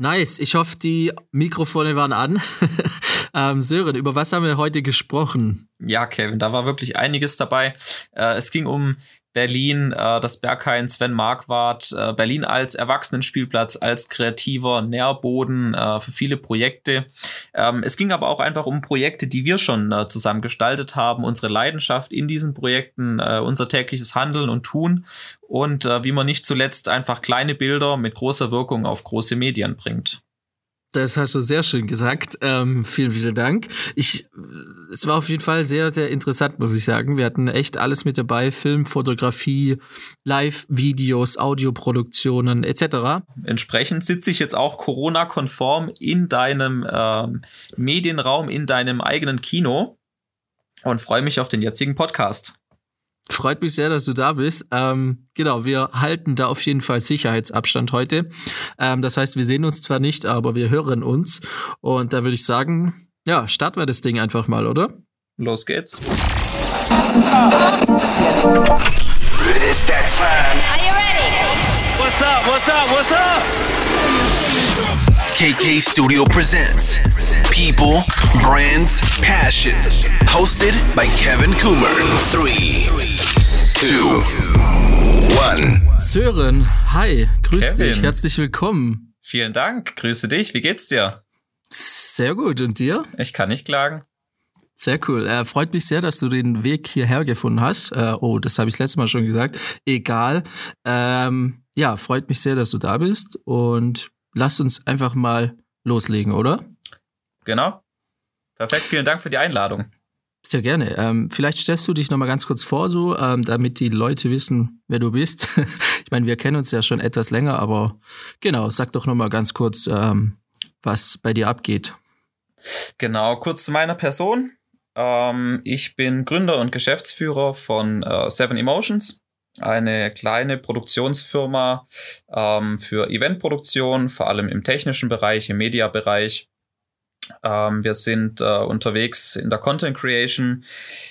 Nice. Ich hoffe, die Mikrofone waren an. ähm, Sören, über was haben wir heute gesprochen? Ja, Kevin, da war wirklich einiges dabei. Äh, es ging um Berlin, äh, das Berghain Sven Marquardt, äh, Berlin als Erwachsenenspielplatz, als kreativer Nährboden äh, für viele Projekte. Ähm, es ging aber auch einfach um Projekte, die wir schon äh, zusammen gestaltet haben, unsere Leidenschaft in diesen Projekten, äh, unser tägliches Handeln und Tun und äh, wie man nicht zuletzt einfach kleine Bilder mit großer Wirkung auf große Medien bringt. Das hast du sehr schön gesagt. Ähm, vielen, vielen Dank. Ich, es war auf jeden Fall sehr, sehr interessant, muss ich sagen. Wir hatten echt alles mit dabei: Film, Fotografie, Live-Videos, Audioproduktionen etc. Entsprechend sitze ich jetzt auch Corona-konform in deinem ähm, Medienraum, in deinem eigenen Kino und freue mich auf den jetzigen Podcast. Freut mich sehr, dass du da bist. Ähm, genau, wir halten da auf jeden Fall Sicherheitsabstand heute. Ähm, das heißt, wir sehen uns zwar nicht, aber wir hören uns. Und da würde ich sagen, ja, starten wir das Ding einfach mal, oder? Los geht's. It's that time. Are you ready? What's up? What's up? What's up? KK Studio presents People, Brands, Passion. Hosted by Kevin Coomer. Three two, one. Sören, hi, grüß Kevin. dich, herzlich willkommen. Vielen Dank, grüße dich, wie geht's dir? Sehr gut, und dir? Ich kann nicht klagen. Sehr cool. Äh, freut mich sehr, dass du den Weg hierher gefunden hast. Äh, oh, das habe ich das letzte Mal schon gesagt. Egal. Ähm, ja, freut mich sehr, dass du da bist. Und lass uns einfach mal loslegen, oder? Genau. Perfekt. Vielen Dank für die Einladung. Sehr gerne. Ähm, vielleicht stellst du dich noch mal ganz kurz vor, so, ähm, damit die Leute wissen, wer du bist. ich meine, wir kennen uns ja schon etwas länger, aber genau, sag doch noch mal ganz kurz, ähm, was bei dir abgeht. Genau, kurz zu meiner Person. Ähm, ich bin Gründer und Geschäftsführer von äh, Seven Emotions, eine kleine Produktionsfirma ähm, für Eventproduktion, vor allem im technischen Bereich, im Mediabereich. Ähm, wir sind äh, unterwegs in der Content Creation,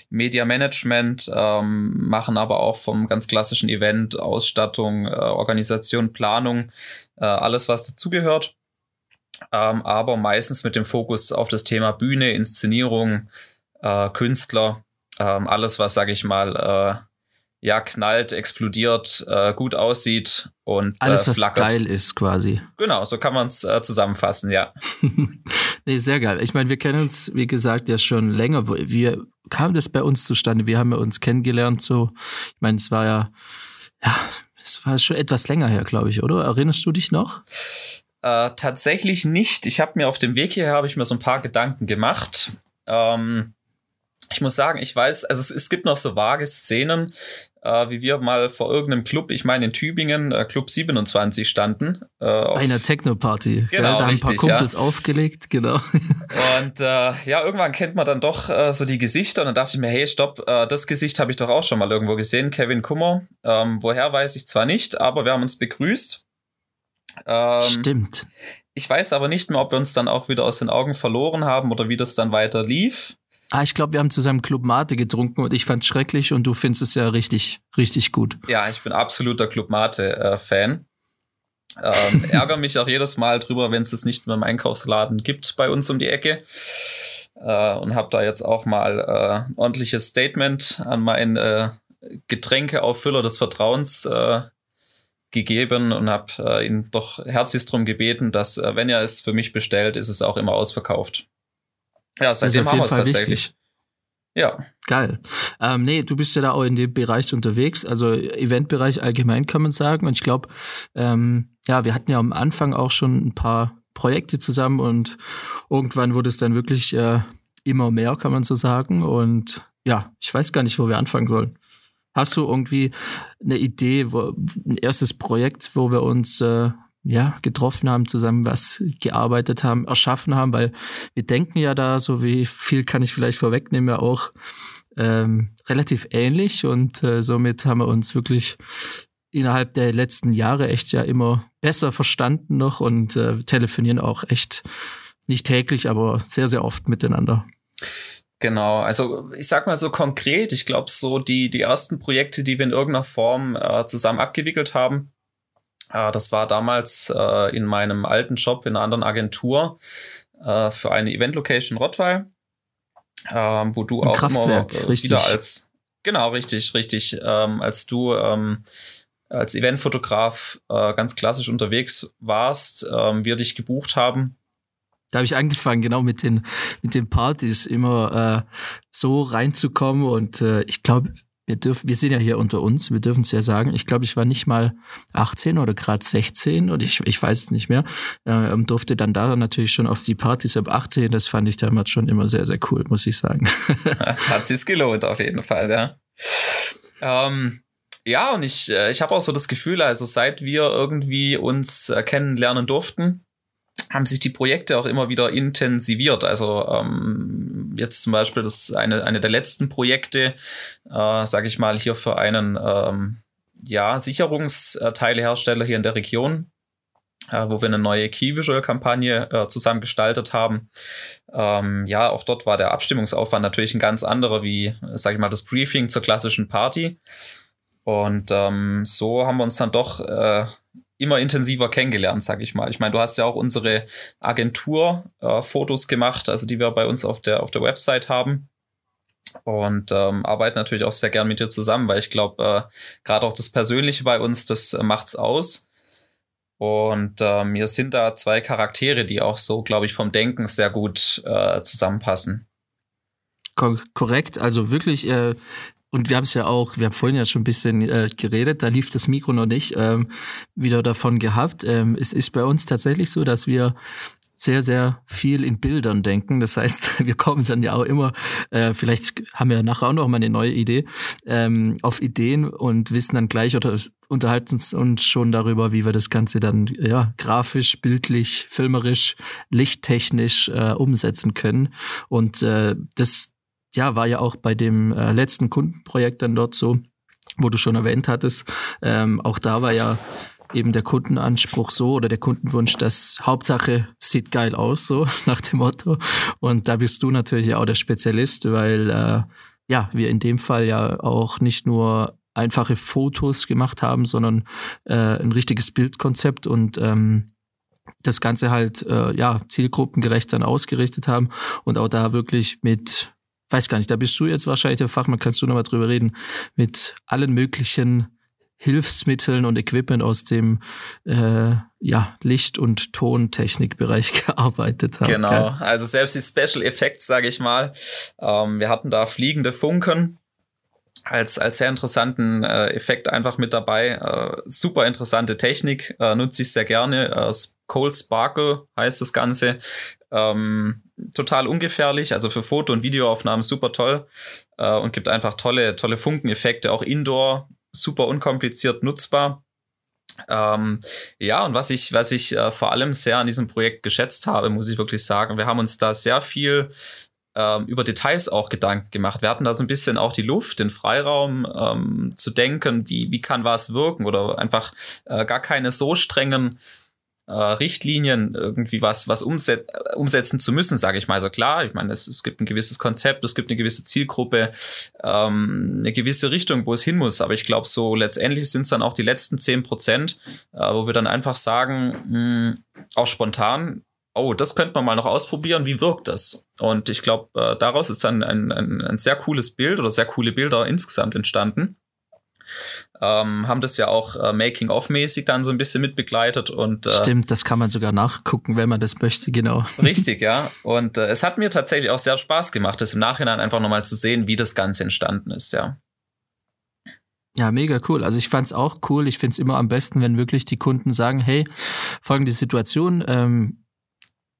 Media Management, ähm, machen aber auch vom ganz klassischen Event, Ausstattung, äh, Organisation, Planung, äh, alles, was dazugehört. Ähm, aber meistens mit dem Fokus auf das Thema Bühne, Inszenierung, äh, Künstler, ähm, alles, was, sage ich mal, äh, ja, knallt, explodiert, äh, gut aussieht und äh, alles, was geil ist, quasi. Genau, so kann man es äh, zusammenfassen, ja. nee, sehr geil. Ich meine, wir kennen uns, wie gesagt, ja schon länger. Wie kam das bei uns zustande? Wir haben ja uns kennengelernt, so. Ich meine, es war ja, ja, es war schon etwas länger her, glaube ich, oder? Erinnerst du dich noch? Äh, tatsächlich nicht. Ich habe mir auf dem Weg hierher habe ich mir so ein paar Gedanken gemacht. Ähm, ich muss sagen, ich weiß, also es, es gibt noch so vage Szenen, äh, wie wir mal vor irgendeinem Club, ich meine in Tübingen, äh, Club 27 standen. Äh, Bei einer Techno-Party. Genau, ja, da haben richtig, ein paar Kumpels ja. aufgelegt, genau. Und äh, ja, irgendwann kennt man dann doch äh, so die Gesichter und dann dachte ich mir, hey, stopp, äh, das Gesicht habe ich doch auch schon mal irgendwo gesehen, Kevin Kummer. Ähm, woher weiß ich zwar nicht, aber wir haben uns begrüßt. Ähm, Stimmt. Ich weiß aber nicht mehr, ob wir uns dann auch wieder aus den Augen verloren haben oder wie das dann weiter lief. Ah, ich glaube, wir haben zusammen Club Mate getrunken und ich fand's schrecklich und du findest es ja richtig, richtig gut. Ja, ich bin absoluter Club Mate-Fan. Äh, ähm, ärgere mich auch jedes Mal drüber, wenn es es nicht mehr im Einkaufsladen gibt bei uns um die Ecke. Äh, und habe da jetzt auch mal äh, ordentliches Statement an meinen äh, Getränkeauffüller des Vertrauens äh, gegeben und habe äh, ihn doch herzlichst darum gebeten, dass, äh, wenn er es für mich bestellt, ist es auch immer ausverkauft. Ja, seitdem das ist auf jeden Fall tatsächlich. Wichtig. Ja. Geil. Ähm, nee, du bist ja da auch in dem Bereich unterwegs, also Eventbereich allgemein kann man sagen. Und ich glaube, ähm, ja, wir hatten ja am Anfang auch schon ein paar Projekte zusammen und irgendwann wurde es dann wirklich äh, immer mehr, kann man so sagen. Und ja, ich weiß gar nicht, wo wir anfangen sollen. Hast du irgendwie eine Idee, wo, ein erstes Projekt, wo wir uns äh, ja, getroffen haben, zusammen was gearbeitet haben, erschaffen haben, weil wir denken ja da, so wie viel kann ich vielleicht vorwegnehmen, ja auch ähm, relativ ähnlich und äh, somit haben wir uns wirklich innerhalb der letzten Jahre echt ja immer besser verstanden noch und äh, telefonieren auch echt nicht täglich, aber sehr, sehr oft miteinander. Genau, also ich sag mal so konkret, ich glaube so die, die ersten Projekte, die wir in irgendeiner Form äh, zusammen abgewickelt haben, das war damals äh, in meinem alten Job in einer anderen Agentur äh, für eine Event-Location Rottweil, ähm, wo du Ein auch Kraftwerk, immer äh, richtig. wieder als, genau, richtig, richtig, ähm, als du ähm, als Eventfotograf äh, ganz klassisch unterwegs warst, ähm, wir dich gebucht haben. Da habe ich angefangen, genau mit den, mit den Partys immer äh, so reinzukommen. Und äh, ich glaube, wir dürfen, wir sind ja hier unter uns, wir dürfen es ja sagen. Ich glaube, ich war nicht mal 18 oder gerade 16 oder ich, ich weiß es nicht mehr. Äh, und durfte dann da natürlich schon auf die Partys ab 18. Das fand ich damals schon immer sehr, sehr cool, muss ich sagen. Hat sich's gelohnt, auf jeden Fall, ja. Ähm, ja, und ich, äh, ich habe auch so das Gefühl, also seit wir irgendwie uns äh, kennenlernen durften, haben sich die Projekte auch immer wieder intensiviert. Also ähm, jetzt zum Beispiel das eine, eine der letzten Projekte, äh, sage ich mal, hier für einen ähm, ja, Sicherungsteilehersteller hier in der Region, äh, wo wir eine neue Key-Visual-Kampagne äh, zusammen gestaltet haben. Ähm, ja, auch dort war der Abstimmungsaufwand natürlich ein ganz anderer wie, sage ich mal, das Briefing zur klassischen Party. Und ähm, so haben wir uns dann doch äh, immer intensiver kennengelernt, sag ich mal. Ich meine, du hast ja auch unsere Agentur-Fotos äh, gemacht, also die wir bei uns auf der, auf der Website haben. Und ähm, arbeiten natürlich auch sehr gern mit dir zusammen, weil ich glaube, äh, gerade auch das Persönliche bei uns, das äh, macht's aus. Und äh, mir sind da zwei Charaktere, die auch so, glaube ich, vom Denken sehr gut äh, zusammenpassen. Kor korrekt, also wirklich, äh, und wir haben es ja auch, wir haben vorhin ja schon ein bisschen äh, geredet, da lief das Mikro noch nicht, ähm, wieder davon gehabt. Ähm, es ist bei uns tatsächlich so, dass wir sehr, sehr viel in Bildern denken. Das heißt, wir kommen dann ja auch immer, äh, vielleicht haben wir nachher auch noch mal eine neue Idee, ähm, auf Ideen und wissen dann gleich oder unterhalten uns schon darüber, wie wir das Ganze dann ja grafisch, bildlich, filmerisch, lichttechnisch äh, umsetzen können. Und äh, das ja, war ja auch bei dem äh, letzten Kundenprojekt dann dort so, wo du schon erwähnt hattest. Ähm, auch da war ja eben der Kundenanspruch so oder der Kundenwunsch, dass Hauptsache sieht geil aus, so nach dem Motto. Und da bist du natürlich auch der Spezialist, weil äh, ja, wir in dem Fall ja auch nicht nur einfache Fotos gemacht haben, sondern äh, ein richtiges Bildkonzept und ähm, das Ganze halt äh, ja zielgruppengerecht dann ausgerichtet haben und auch da wirklich mit weiß gar nicht, da bist du jetzt wahrscheinlich der Fachmann, kannst du nochmal drüber reden, mit allen möglichen Hilfsmitteln und Equipment aus dem äh, ja, Licht- und Tontechnikbereich gearbeitet haben. Genau, Gell? also selbst die Special Effects, sage ich mal. Ähm, wir hatten da fliegende Funken als, als sehr interessanten äh, Effekt einfach mit dabei. Äh, super interessante Technik, äh, nutze ich sehr gerne. Äh, Cold Sparkle heißt das Ganze. Ähm, total ungefährlich, also für Foto- und Videoaufnahmen super toll äh, und gibt einfach tolle, tolle Funkeneffekte, auch indoor, super unkompliziert nutzbar. Ähm, ja, und was ich, was ich äh, vor allem sehr an diesem Projekt geschätzt habe, muss ich wirklich sagen, wir haben uns da sehr viel ähm, über Details auch Gedanken gemacht. Wir hatten da so ein bisschen auch die Luft, den Freiraum ähm, zu denken, wie, wie kann was wirken oder einfach äh, gar keine so strengen äh, Richtlinien irgendwie was, was umset umsetzen zu müssen, sage ich mal. Also klar, ich meine, es, es gibt ein gewisses Konzept, es gibt eine gewisse Zielgruppe, ähm, eine gewisse Richtung, wo es hin muss. Aber ich glaube, so letztendlich sind es dann auch die letzten zehn Prozent, äh, wo wir dann einfach sagen, mh, auch spontan, oh, das könnte man mal noch ausprobieren, wie wirkt das? Und ich glaube, äh, daraus ist dann ein, ein, ein sehr cooles Bild oder sehr coole Bilder insgesamt entstanden. Ähm, haben das ja auch äh, Making-of-mäßig dann so ein bisschen mitbegleitet und äh, Stimmt, das kann man sogar nachgucken, wenn man das möchte, genau. richtig, ja. Und äh, es hat mir tatsächlich auch sehr Spaß gemacht, das im Nachhinein einfach nochmal zu sehen, wie das Ganze entstanden ist, ja. Ja, mega cool. Also ich fand's auch cool. Ich find's immer am besten, wenn wirklich die Kunden sagen, hey, folgende Situation, ähm,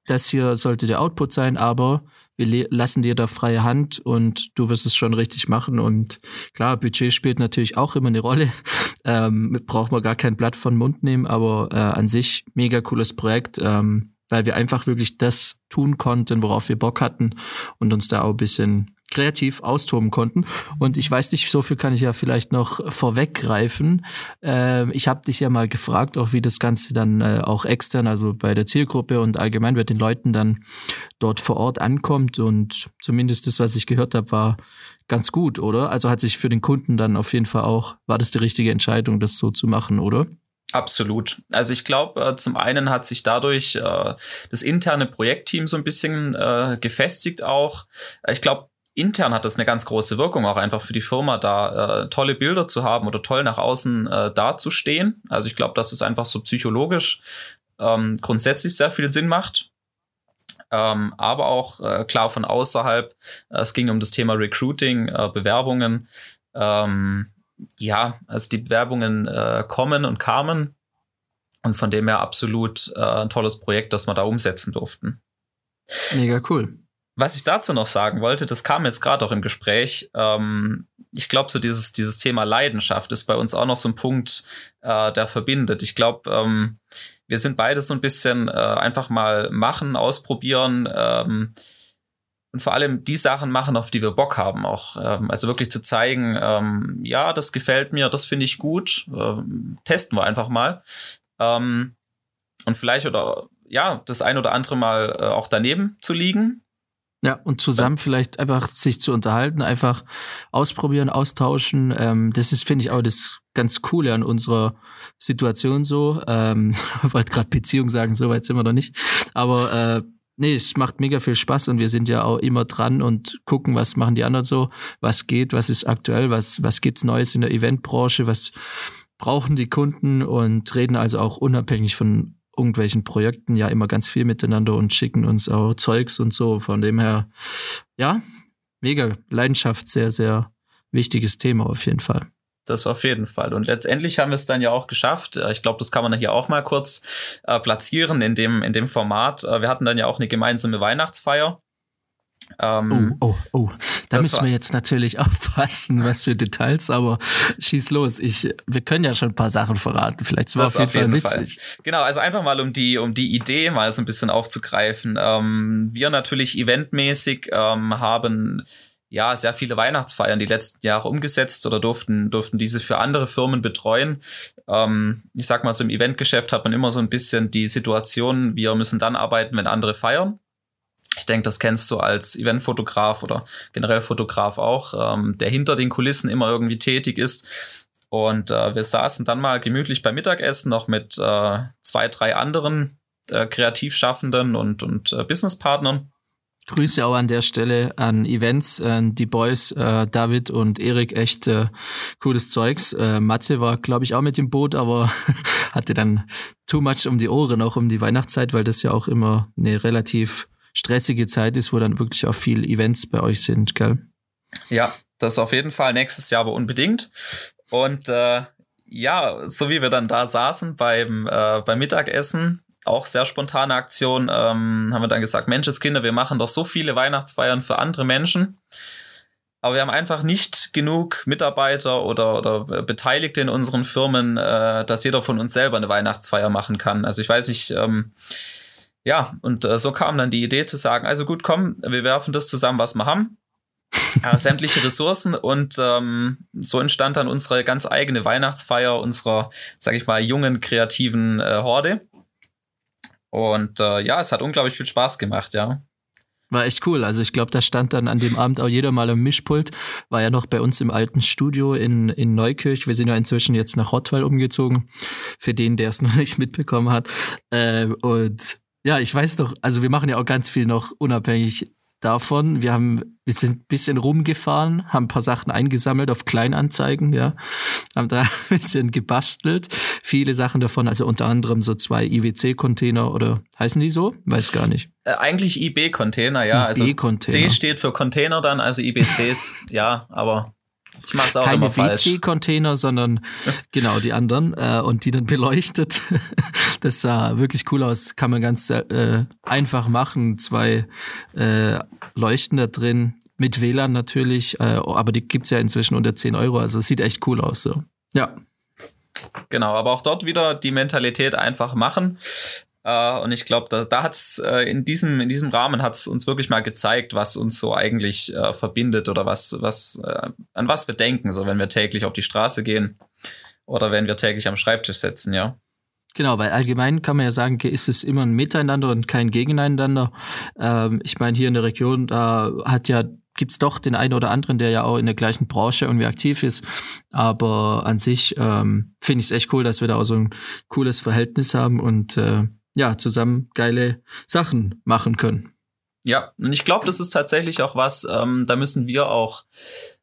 das hier sollte der Output sein, aber wir lassen dir da freie Hand und du wirst es schon richtig machen. Und klar, Budget spielt natürlich auch immer eine Rolle. Ähm, braucht man gar kein Blatt von Mund nehmen, aber äh, an sich mega cooles Projekt, ähm, weil wir einfach wirklich das tun konnten, worauf wir Bock hatten und uns da auch ein bisschen kreativ austoben konnten. Und ich weiß nicht, so viel kann ich ja vielleicht noch vorweggreifen. Äh, ich habe dich ja mal gefragt, auch wie das Ganze dann äh, auch extern, also bei der Zielgruppe und allgemein bei den Leuten dann dort vor Ort ankommt. Und zumindest das, was ich gehört habe, war ganz gut, oder? Also hat sich für den Kunden dann auf jeden Fall auch, war das die richtige Entscheidung, das so zu machen, oder? Absolut. Also ich glaube, äh, zum einen hat sich dadurch äh, das interne Projektteam so ein bisschen äh, gefestigt auch. Ich glaube, intern hat das eine ganz große Wirkung auch einfach für die Firma, da äh, tolle Bilder zu haben oder toll nach außen äh, dazustehen. Also ich glaube, dass es einfach so psychologisch ähm, grundsätzlich sehr viel Sinn macht. Ähm, aber auch äh, klar von außerhalb. Es ging um das Thema Recruiting, äh, Bewerbungen. Ähm, ja, also die Bewerbungen äh, kommen und kamen. Und von dem her absolut äh, ein tolles Projekt, das wir da umsetzen durften. Mega cool. Was ich dazu noch sagen wollte, das kam jetzt gerade auch im Gespräch. Ähm, ich glaube, so dieses, dieses Thema Leidenschaft ist bei uns auch noch so ein Punkt, äh, der verbindet. Ich glaube, ähm, wir sind beide so ein bisschen äh, einfach mal machen, ausprobieren ähm, und vor allem die Sachen machen, auf die wir Bock haben auch. Ähm, also wirklich zu zeigen, ähm, ja, das gefällt mir, das finde ich gut, ähm, testen wir einfach mal. Und vielleicht oder ja, das ein oder andere Mal äh, auch daneben zu liegen, ja, und zusammen vielleicht einfach sich zu unterhalten, einfach ausprobieren, austauschen. Ähm, das ist, finde ich, auch das ganz Coole an unserer Situation so. Ähm, wollte gerade Beziehung sagen, so weit sind wir noch nicht. Aber äh, nee, es macht mega viel Spaß und wir sind ja auch immer dran und gucken, was machen die anderen so, was geht, was ist aktuell, was, was gibt's Neues in der Eventbranche, was brauchen die Kunden und reden also auch unabhängig von irgendwelchen Projekten ja immer ganz viel miteinander und schicken uns auch Zeugs und so. Von dem her, ja, mega Leidenschaft, sehr, sehr wichtiges Thema auf jeden Fall. Das auf jeden Fall. Und letztendlich haben wir es dann ja auch geschafft. Äh, ich glaube, das kann man hier auch mal kurz äh, platzieren in dem, in dem Format. Äh, wir hatten dann ja auch eine gemeinsame Weihnachtsfeier ähm, oh, oh, oh. Da müssen wir jetzt natürlich aufpassen, was für Details, aber schieß los. Ich, wir können ja schon ein paar Sachen verraten. Vielleicht war auf jeden, Fall witzig. Fall. Genau, also einfach mal um die, um die Idee mal so ein bisschen aufzugreifen. Ähm, wir natürlich eventmäßig ähm, haben ja sehr viele Weihnachtsfeiern die letzten Jahre umgesetzt oder durften, durften diese für andere Firmen betreuen. Ähm, ich sag mal, so im Eventgeschäft hat man immer so ein bisschen die Situation, wir müssen dann arbeiten, wenn andere feiern. Ich denke, das kennst du als Eventfotograf oder generell Fotograf auch, ähm, der hinter den Kulissen immer irgendwie tätig ist. Und äh, wir saßen dann mal gemütlich beim Mittagessen noch mit äh, zwei, drei anderen äh, Kreativschaffenden und, und äh, Businesspartnern. Grüße auch an der Stelle an Events, äh, die Boys, äh, David und Erik, echt äh, cooles Zeugs. Matze war, glaube ich, auch mit dem Boot, aber hatte dann too much um die Ohren, auch um die Weihnachtszeit, weil das ja auch immer eine relativ stressige Zeit ist, wo dann wirklich auch viel Events bei euch sind, gell? Ja, das auf jeden Fall nächstes Jahr aber unbedingt. Und äh, ja, so wie wir dann da saßen beim, äh, beim Mittagessen, auch sehr spontane Aktion, ähm, haben wir dann gesagt, Menschenskinder, wir machen doch so viele Weihnachtsfeiern für andere Menschen. Aber wir haben einfach nicht genug Mitarbeiter oder, oder Beteiligte in unseren Firmen, äh, dass jeder von uns selber eine Weihnachtsfeier machen kann. Also ich weiß nicht, ähm, ja, und äh, so kam dann die Idee zu sagen, also gut, komm, wir werfen das zusammen, was wir haben. Äh, sämtliche Ressourcen und ähm, so entstand dann unsere ganz eigene Weihnachtsfeier unserer, sag ich mal, jungen, kreativen äh, Horde. Und äh, ja, es hat unglaublich viel Spaß gemacht, ja. War echt cool. Also ich glaube, da stand dann an dem Abend auch jeder mal am Mischpult. War ja noch bei uns im alten Studio in, in Neukirch. Wir sind ja inzwischen jetzt nach Rottweil umgezogen. Für den, der es noch nicht mitbekommen hat. Äh, und ja, ich weiß doch, also wir machen ja auch ganz viel noch unabhängig davon. Wir haben, wir sind ein bisschen rumgefahren, haben ein paar Sachen eingesammelt auf Kleinanzeigen, ja, haben da ein bisschen gebastelt. Viele Sachen davon, also unter anderem so zwei IWC-Container oder heißen die so? Weiß gar nicht. Äh, eigentlich IB-Container, ja. Also C steht für Container dann, also IBCs, ja, aber ich mach's auch Keine WC-Container, sondern genau die anderen äh, und die dann beleuchtet. das sah wirklich cool aus. Kann man ganz äh, einfach machen. Zwei äh, Leuchten da drin. Mit WLAN natürlich, äh, aber die gibt's ja inzwischen unter 10 Euro. Also sieht echt cool aus. So. Ja. Genau, aber auch dort wieder die Mentalität einfach machen. Uh, und ich glaube, da, da hat es uh, in, diesem, in diesem Rahmen hat uns wirklich mal gezeigt, was uns so eigentlich uh, verbindet oder was, was, an was wir denken, so wenn wir täglich auf die Straße gehen oder wenn wir täglich am Schreibtisch sitzen, ja. Genau, weil allgemein kann man ja sagen, ist es immer ein Miteinander und kein Gegeneinander. Ähm, ich meine, hier in der Region, da hat ja gibt es doch den einen oder anderen, der ja auch in der gleichen Branche irgendwie aktiv ist. Aber an sich ähm, finde ich es echt cool, dass wir da auch so ein cooles Verhältnis haben und äh, ja, zusammen geile Sachen machen können. Ja, und ich glaube, das ist tatsächlich auch was, ähm, da müssen wir auch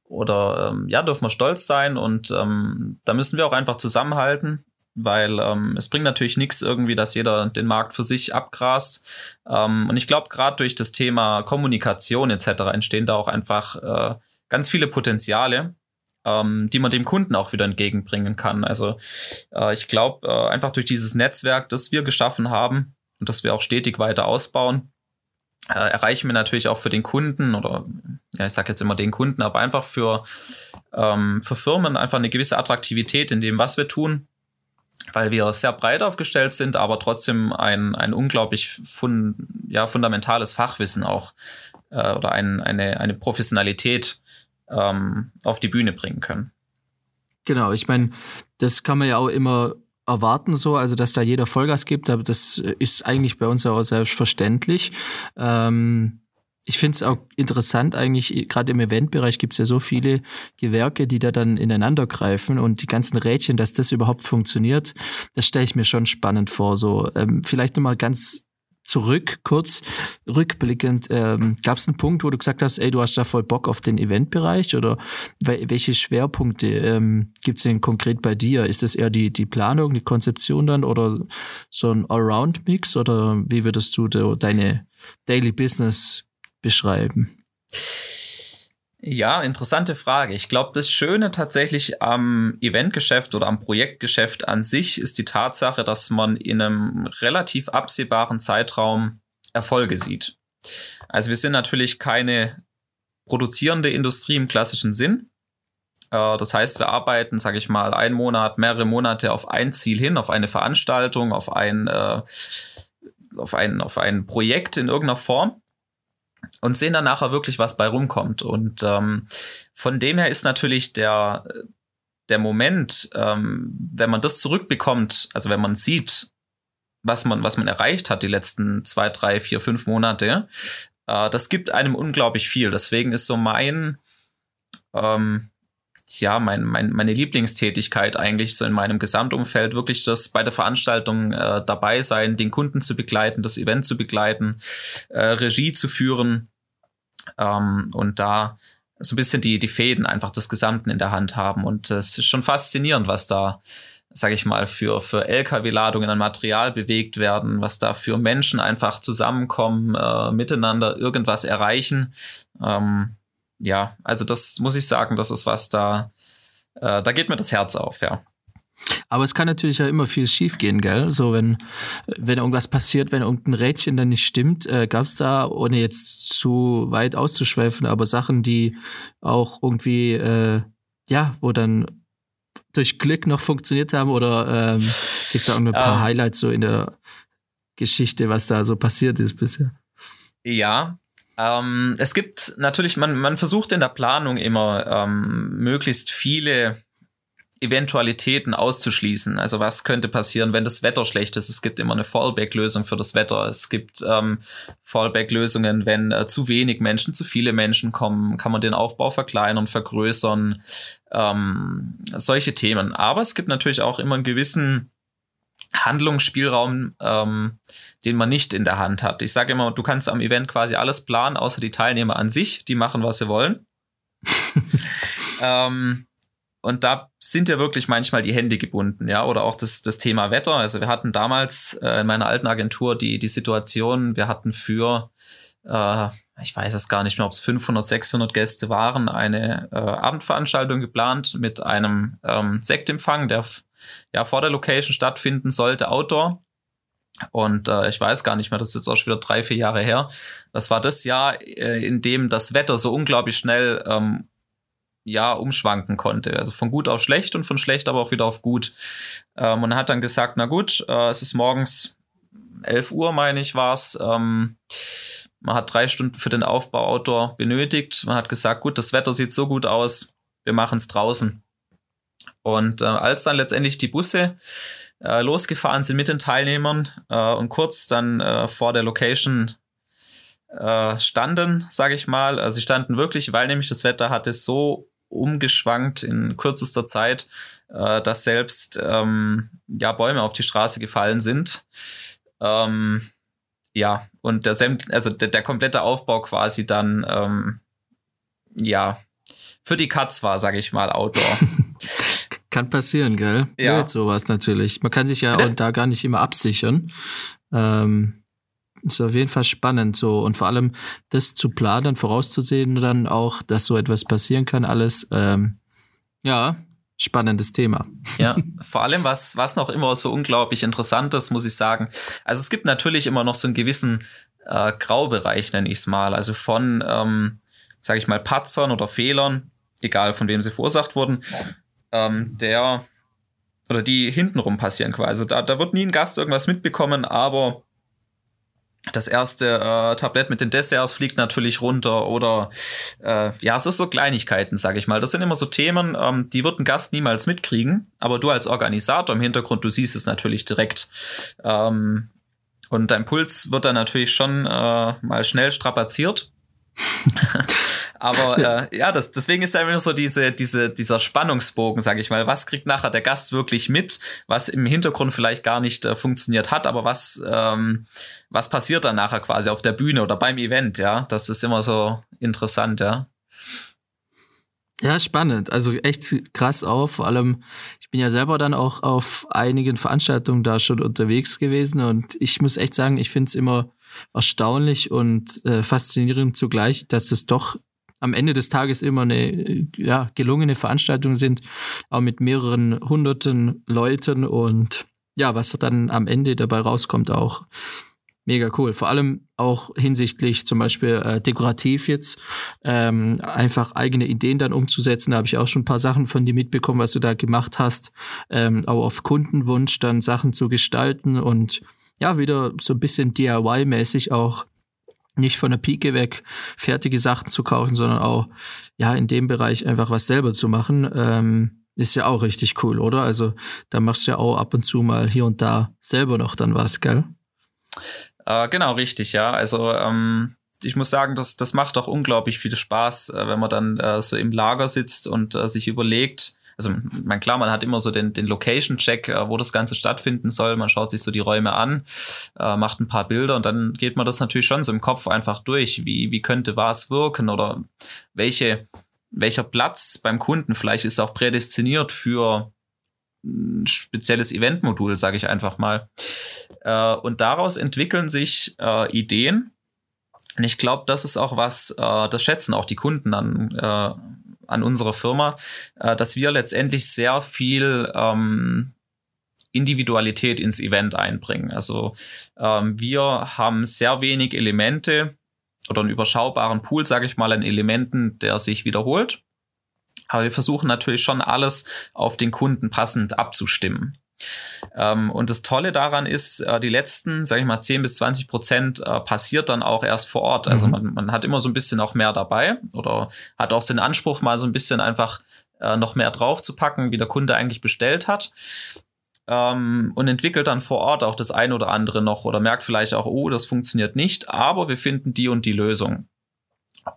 oder ähm, ja, dürfen wir stolz sein und ähm, da müssen wir auch einfach zusammenhalten weil ähm, es bringt natürlich nichts irgendwie, dass jeder den Markt für sich abgrast. Ähm, und ich glaube, gerade durch das Thema Kommunikation etc. entstehen da auch einfach äh, ganz viele Potenziale, ähm, die man dem Kunden auch wieder entgegenbringen kann. Also äh, ich glaube, äh, einfach durch dieses Netzwerk, das wir geschaffen haben und das wir auch stetig weiter ausbauen, äh, erreichen wir natürlich auch für den Kunden oder ja, ich sage jetzt immer den Kunden, aber einfach für, ähm, für Firmen einfach eine gewisse Attraktivität in dem, was wir tun weil wir sehr breit aufgestellt sind, aber trotzdem ein, ein unglaublich fun, ja, fundamentales Fachwissen auch äh, oder ein, eine, eine Professionalität ähm, auf die Bühne bringen können. Genau, ich meine, das kann man ja auch immer erwarten so, also dass da jeder Vollgas gibt, aber das ist eigentlich bei uns ja auch selbstverständlich. Ähm, ich finde es auch interessant eigentlich, gerade im Eventbereich gibt es ja so viele Gewerke, die da dann ineinander greifen und die ganzen Rädchen, dass das überhaupt funktioniert, das stelle ich mir schon spannend vor. So ähm, vielleicht nochmal ganz zurück, kurz rückblickend, ähm, gab es einen Punkt, wo du gesagt hast, ey, du hast da voll Bock auf den Eventbereich oder welche Schwerpunkte ähm, gibt es denn konkret bei dir? Ist das eher die, die Planung, die Konzeption dann oder so ein Allround-Mix oder wie würdest du deine Daily Business beschreiben? Ja, interessante Frage. Ich glaube, das Schöne tatsächlich am Eventgeschäft oder am Projektgeschäft an sich ist die Tatsache, dass man in einem relativ absehbaren Zeitraum Erfolge sieht. Also wir sind natürlich keine produzierende Industrie im klassischen Sinn. Äh, das heißt, wir arbeiten, sage ich mal, einen Monat, mehrere Monate auf ein Ziel hin, auf eine Veranstaltung, auf ein, äh, auf ein, auf ein Projekt in irgendeiner Form und sehen dann nachher wirklich, was bei rumkommt. Und ähm, von dem her ist natürlich der, der Moment, ähm, wenn man das zurückbekommt, also wenn man sieht, was man, was man erreicht hat die letzten zwei, drei, vier, fünf Monate, äh, das gibt einem unglaublich viel. Deswegen ist so mein, ähm, ja, mein, mein, meine Lieblingstätigkeit eigentlich so in meinem Gesamtumfeld wirklich das bei der Veranstaltung äh, dabei sein, den Kunden zu begleiten, das Event zu begleiten, äh, Regie zu führen ähm, und da so ein bisschen die, die Fäden einfach des Gesamten in der Hand haben. Und es ist schon faszinierend, was da, sage ich mal, für, für Lkw-Ladungen an Material bewegt werden, was da für Menschen einfach zusammenkommen, äh, miteinander irgendwas erreichen. Ähm, ja, also das muss ich sagen, das ist was da, äh, da geht mir das Herz auf, ja. Aber es kann natürlich ja immer viel schiefgehen, gell? So, wenn, wenn irgendwas passiert, wenn irgendein Rädchen dann nicht stimmt, äh, gab es da, ohne jetzt zu weit auszuschweifen, aber Sachen, die auch irgendwie, äh, ja, wo dann durch Glück noch funktioniert haben oder ähm, gibt es auch ein paar um, Highlights so in der Geschichte, was da so passiert ist bisher? Ja, ähm, es gibt natürlich, man, man versucht in der Planung immer ähm, möglichst viele Eventualitäten auszuschließen. Also was könnte passieren, wenn das Wetter schlecht ist? Es gibt immer eine Fallback-Lösung für das Wetter. Es gibt ähm, Fallback-Lösungen, wenn äh, zu wenig Menschen, zu viele Menschen kommen, kann man den Aufbau verkleinern, vergrößern, ähm, solche Themen. Aber es gibt natürlich auch immer einen gewissen Handlungsspielraum, ähm, den man nicht in der Hand hat. Ich sage immer, du kannst am Event quasi alles planen, außer die Teilnehmer an sich, die machen, was sie wollen. ähm, und da sind ja wirklich manchmal die Hände gebunden, ja, oder auch das, das Thema Wetter. Also wir hatten damals äh, in meiner alten Agentur die, die Situation, wir hatten für, äh, ich weiß es gar nicht mehr, ob es 500, 600 Gäste waren, eine äh, Abendveranstaltung geplant mit einem ähm, Sektempfang, der ja vor der Location stattfinden sollte, Outdoor. Und äh, ich weiß gar nicht mehr, das ist jetzt auch schon wieder drei, vier Jahre her. Das war das Jahr, äh, in dem das Wetter so unglaublich schnell ähm, ja umschwanken konnte. Also von gut auf schlecht und von schlecht aber auch wieder auf gut. Ähm, und hat dann gesagt, na gut, äh, es ist morgens 11 Uhr, meine ich, war's. Ähm, man hat drei Stunden für den Aufbau Outdoor benötigt. Man hat gesagt, gut, das Wetter sieht so gut aus, wir machen es draußen. Und äh, als dann letztendlich die Busse äh, losgefahren sind mit den Teilnehmern äh, und kurz dann äh, vor der Location äh, standen, sage ich mal. Also sie standen wirklich, weil nämlich das Wetter hatte so umgeschwankt in kürzester Zeit, äh, dass selbst ähm, ja Bäume auf die Straße gefallen sind. Ähm, ja, und der, also der, der, komplette Aufbau quasi dann ähm, ja für die Katz war, sage ich mal, Outdoor. kann passieren, gell? Ja. Mit sowas natürlich. Man kann sich ja auch da gar nicht immer absichern. Ähm, ist auf jeden Fall spannend so und vor allem das zu planen, vorauszusehen, dann auch, dass so etwas passieren kann, alles. Ähm, ja, spannendes Thema. Ja, vor allem was was noch immer so unglaublich interessant ist, muss ich sagen. Also es gibt natürlich immer noch so einen gewissen äh, Graubereich, nenne ich es mal. Also von, ähm, sage ich mal, Patzern oder Fehlern, egal von wem sie verursacht wurden, ähm, der oder die hintenrum passieren quasi. Also da, da wird nie ein Gast irgendwas mitbekommen, aber das erste äh, Tablett mit den Desserts fliegt natürlich runter oder äh, ja, es ist so Kleinigkeiten, sag ich mal. Das sind immer so Themen, ähm, die wird ein Gast niemals mitkriegen, aber du als Organisator im Hintergrund, du siehst es natürlich direkt. Ähm, und dein Puls wird dann natürlich schon äh, mal schnell strapaziert. Aber äh, ja, das, deswegen ist einfach so diese, diese, dieser Spannungsbogen, sage ich mal. Was kriegt nachher der Gast wirklich mit, was im Hintergrund vielleicht gar nicht äh, funktioniert hat, aber was, ähm, was passiert dann nachher quasi auf der Bühne oder beim Event, ja? Das ist immer so interessant, ja. Ja, spannend. Also echt krass auch. Vor allem, ich bin ja selber dann auch auf einigen Veranstaltungen da schon unterwegs gewesen und ich muss echt sagen, ich finde es immer erstaunlich und äh, faszinierend zugleich, dass es doch am Ende des Tages immer eine ja, gelungene Veranstaltung sind, auch mit mehreren hunderten Leuten und ja, was dann am Ende dabei rauskommt, auch mega cool. Vor allem auch hinsichtlich zum Beispiel äh, dekorativ jetzt, ähm, einfach eigene Ideen dann umzusetzen. Da habe ich auch schon ein paar Sachen von dir mitbekommen, was du da gemacht hast. Ähm, auch auf Kundenwunsch dann Sachen zu gestalten und ja, wieder so ein bisschen DIY-mäßig auch nicht von der Pike weg fertige Sachen zu kaufen, sondern auch ja in dem Bereich einfach was selber zu machen, ähm, ist ja auch richtig cool, oder? Also da machst du ja auch ab und zu mal hier und da selber noch dann was, gell? Äh, genau, richtig, ja. Also ähm, ich muss sagen, das, das macht auch unglaublich viel Spaß, äh, wenn man dann äh, so im Lager sitzt und äh, sich überlegt, also man klar, man hat immer so den, den Location-Check, äh, wo das Ganze stattfinden soll. Man schaut sich so die Räume an, äh, macht ein paar Bilder und dann geht man das natürlich schon so im Kopf einfach durch. Wie, wie könnte was wirken oder welche, welcher Platz beim Kunden vielleicht ist auch prädestiniert für ein spezielles Eventmodul, sage ich einfach mal. Äh, und daraus entwickeln sich äh, Ideen. Und ich glaube, das ist auch was, äh, das schätzen auch die Kunden an, an unserer Firma, äh, dass wir letztendlich sehr viel ähm, Individualität ins Event einbringen. Also ähm, wir haben sehr wenig Elemente oder einen überschaubaren Pool, sage ich mal, an Elementen, der sich wiederholt. Aber wir versuchen natürlich schon alles auf den Kunden passend abzustimmen. Ähm, und das Tolle daran ist, äh, die letzten, sage ich mal, 10 bis 20 Prozent äh, passiert dann auch erst vor Ort. Also mhm. man, man hat immer so ein bisschen auch mehr dabei oder hat auch den Anspruch, mal so ein bisschen einfach äh, noch mehr draufzupacken, wie der Kunde eigentlich bestellt hat. Ähm, und entwickelt dann vor Ort auch das eine oder andere noch oder merkt vielleicht auch, oh, das funktioniert nicht, aber wir finden die und die Lösung.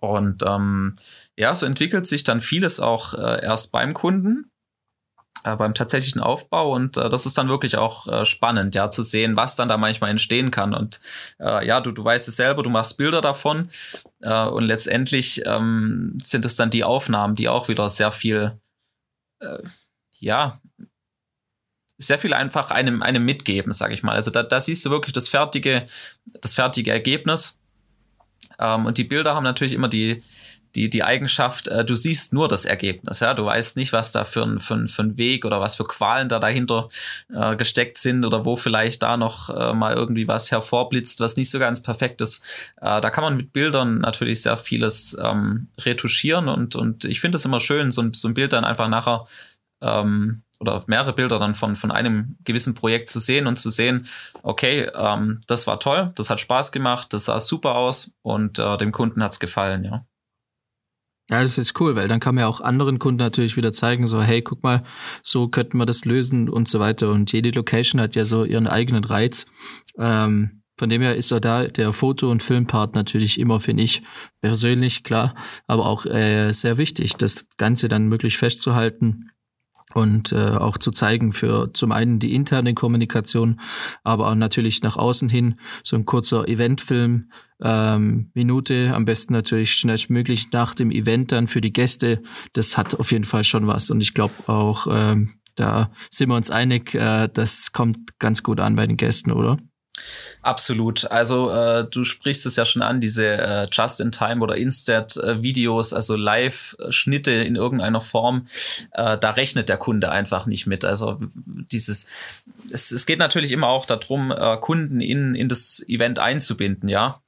Und ähm, ja, so entwickelt sich dann vieles auch äh, erst beim Kunden äh, beim tatsächlichen Aufbau und äh, das ist dann wirklich auch äh, spannend, ja, zu sehen, was dann da manchmal entstehen kann. Und äh, ja, du, du weißt es selber, du machst Bilder davon äh, und letztendlich ähm, sind es dann die Aufnahmen, die auch wieder sehr viel, äh, ja, sehr viel einfach einem, einem mitgeben, sag ich mal. Also da, da siehst du wirklich das fertige, das fertige Ergebnis. Ähm, und die Bilder haben natürlich immer die, die, die Eigenschaft, äh, du siehst nur das Ergebnis, ja, du weißt nicht, was da für ein, für ein, für ein Weg oder was für Qualen da dahinter äh, gesteckt sind oder wo vielleicht da noch äh, mal irgendwie was hervorblitzt, was nicht so ganz perfekt ist. Äh, da kann man mit Bildern natürlich sehr vieles ähm, retuschieren und, und ich finde es immer schön, so ein, so ein Bild dann einfach nachher ähm, oder mehrere Bilder dann von, von einem gewissen Projekt zu sehen und zu sehen, okay, ähm, das war toll, das hat Spaß gemacht, das sah super aus und äh, dem Kunden hat's gefallen, ja. Ja, das ist cool, weil dann kann man ja auch anderen Kunden natürlich wieder zeigen, so, hey, guck mal, so könnten wir das lösen und so weiter. Und jede Location hat ja so ihren eigenen Reiz. Ähm, von dem her ist er da der Foto- und Filmpart natürlich immer, finde ich, persönlich, klar, aber auch äh, sehr wichtig, das Ganze dann wirklich festzuhalten und äh, auch zu zeigen für zum einen die interne Kommunikation, aber auch natürlich nach außen hin so ein kurzer Eventfilm, ähm, Minute, am besten natürlich schnellstmöglich nach dem Event dann für die Gäste. Das hat auf jeden Fall schon was und ich glaube auch, ähm, da sind wir uns einig, äh, das kommt ganz gut an bei den Gästen, oder? Absolut. Also äh, du sprichst es ja schon an, diese äh, Just-in-Time oder Instant-Videos, also Live-Schnitte in irgendeiner Form, äh, da rechnet der Kunde einfach nicht mit. Also dieses, es, es geht natürlich immer auch darum, äh, Kunden in, in das Event einzubinden, ja.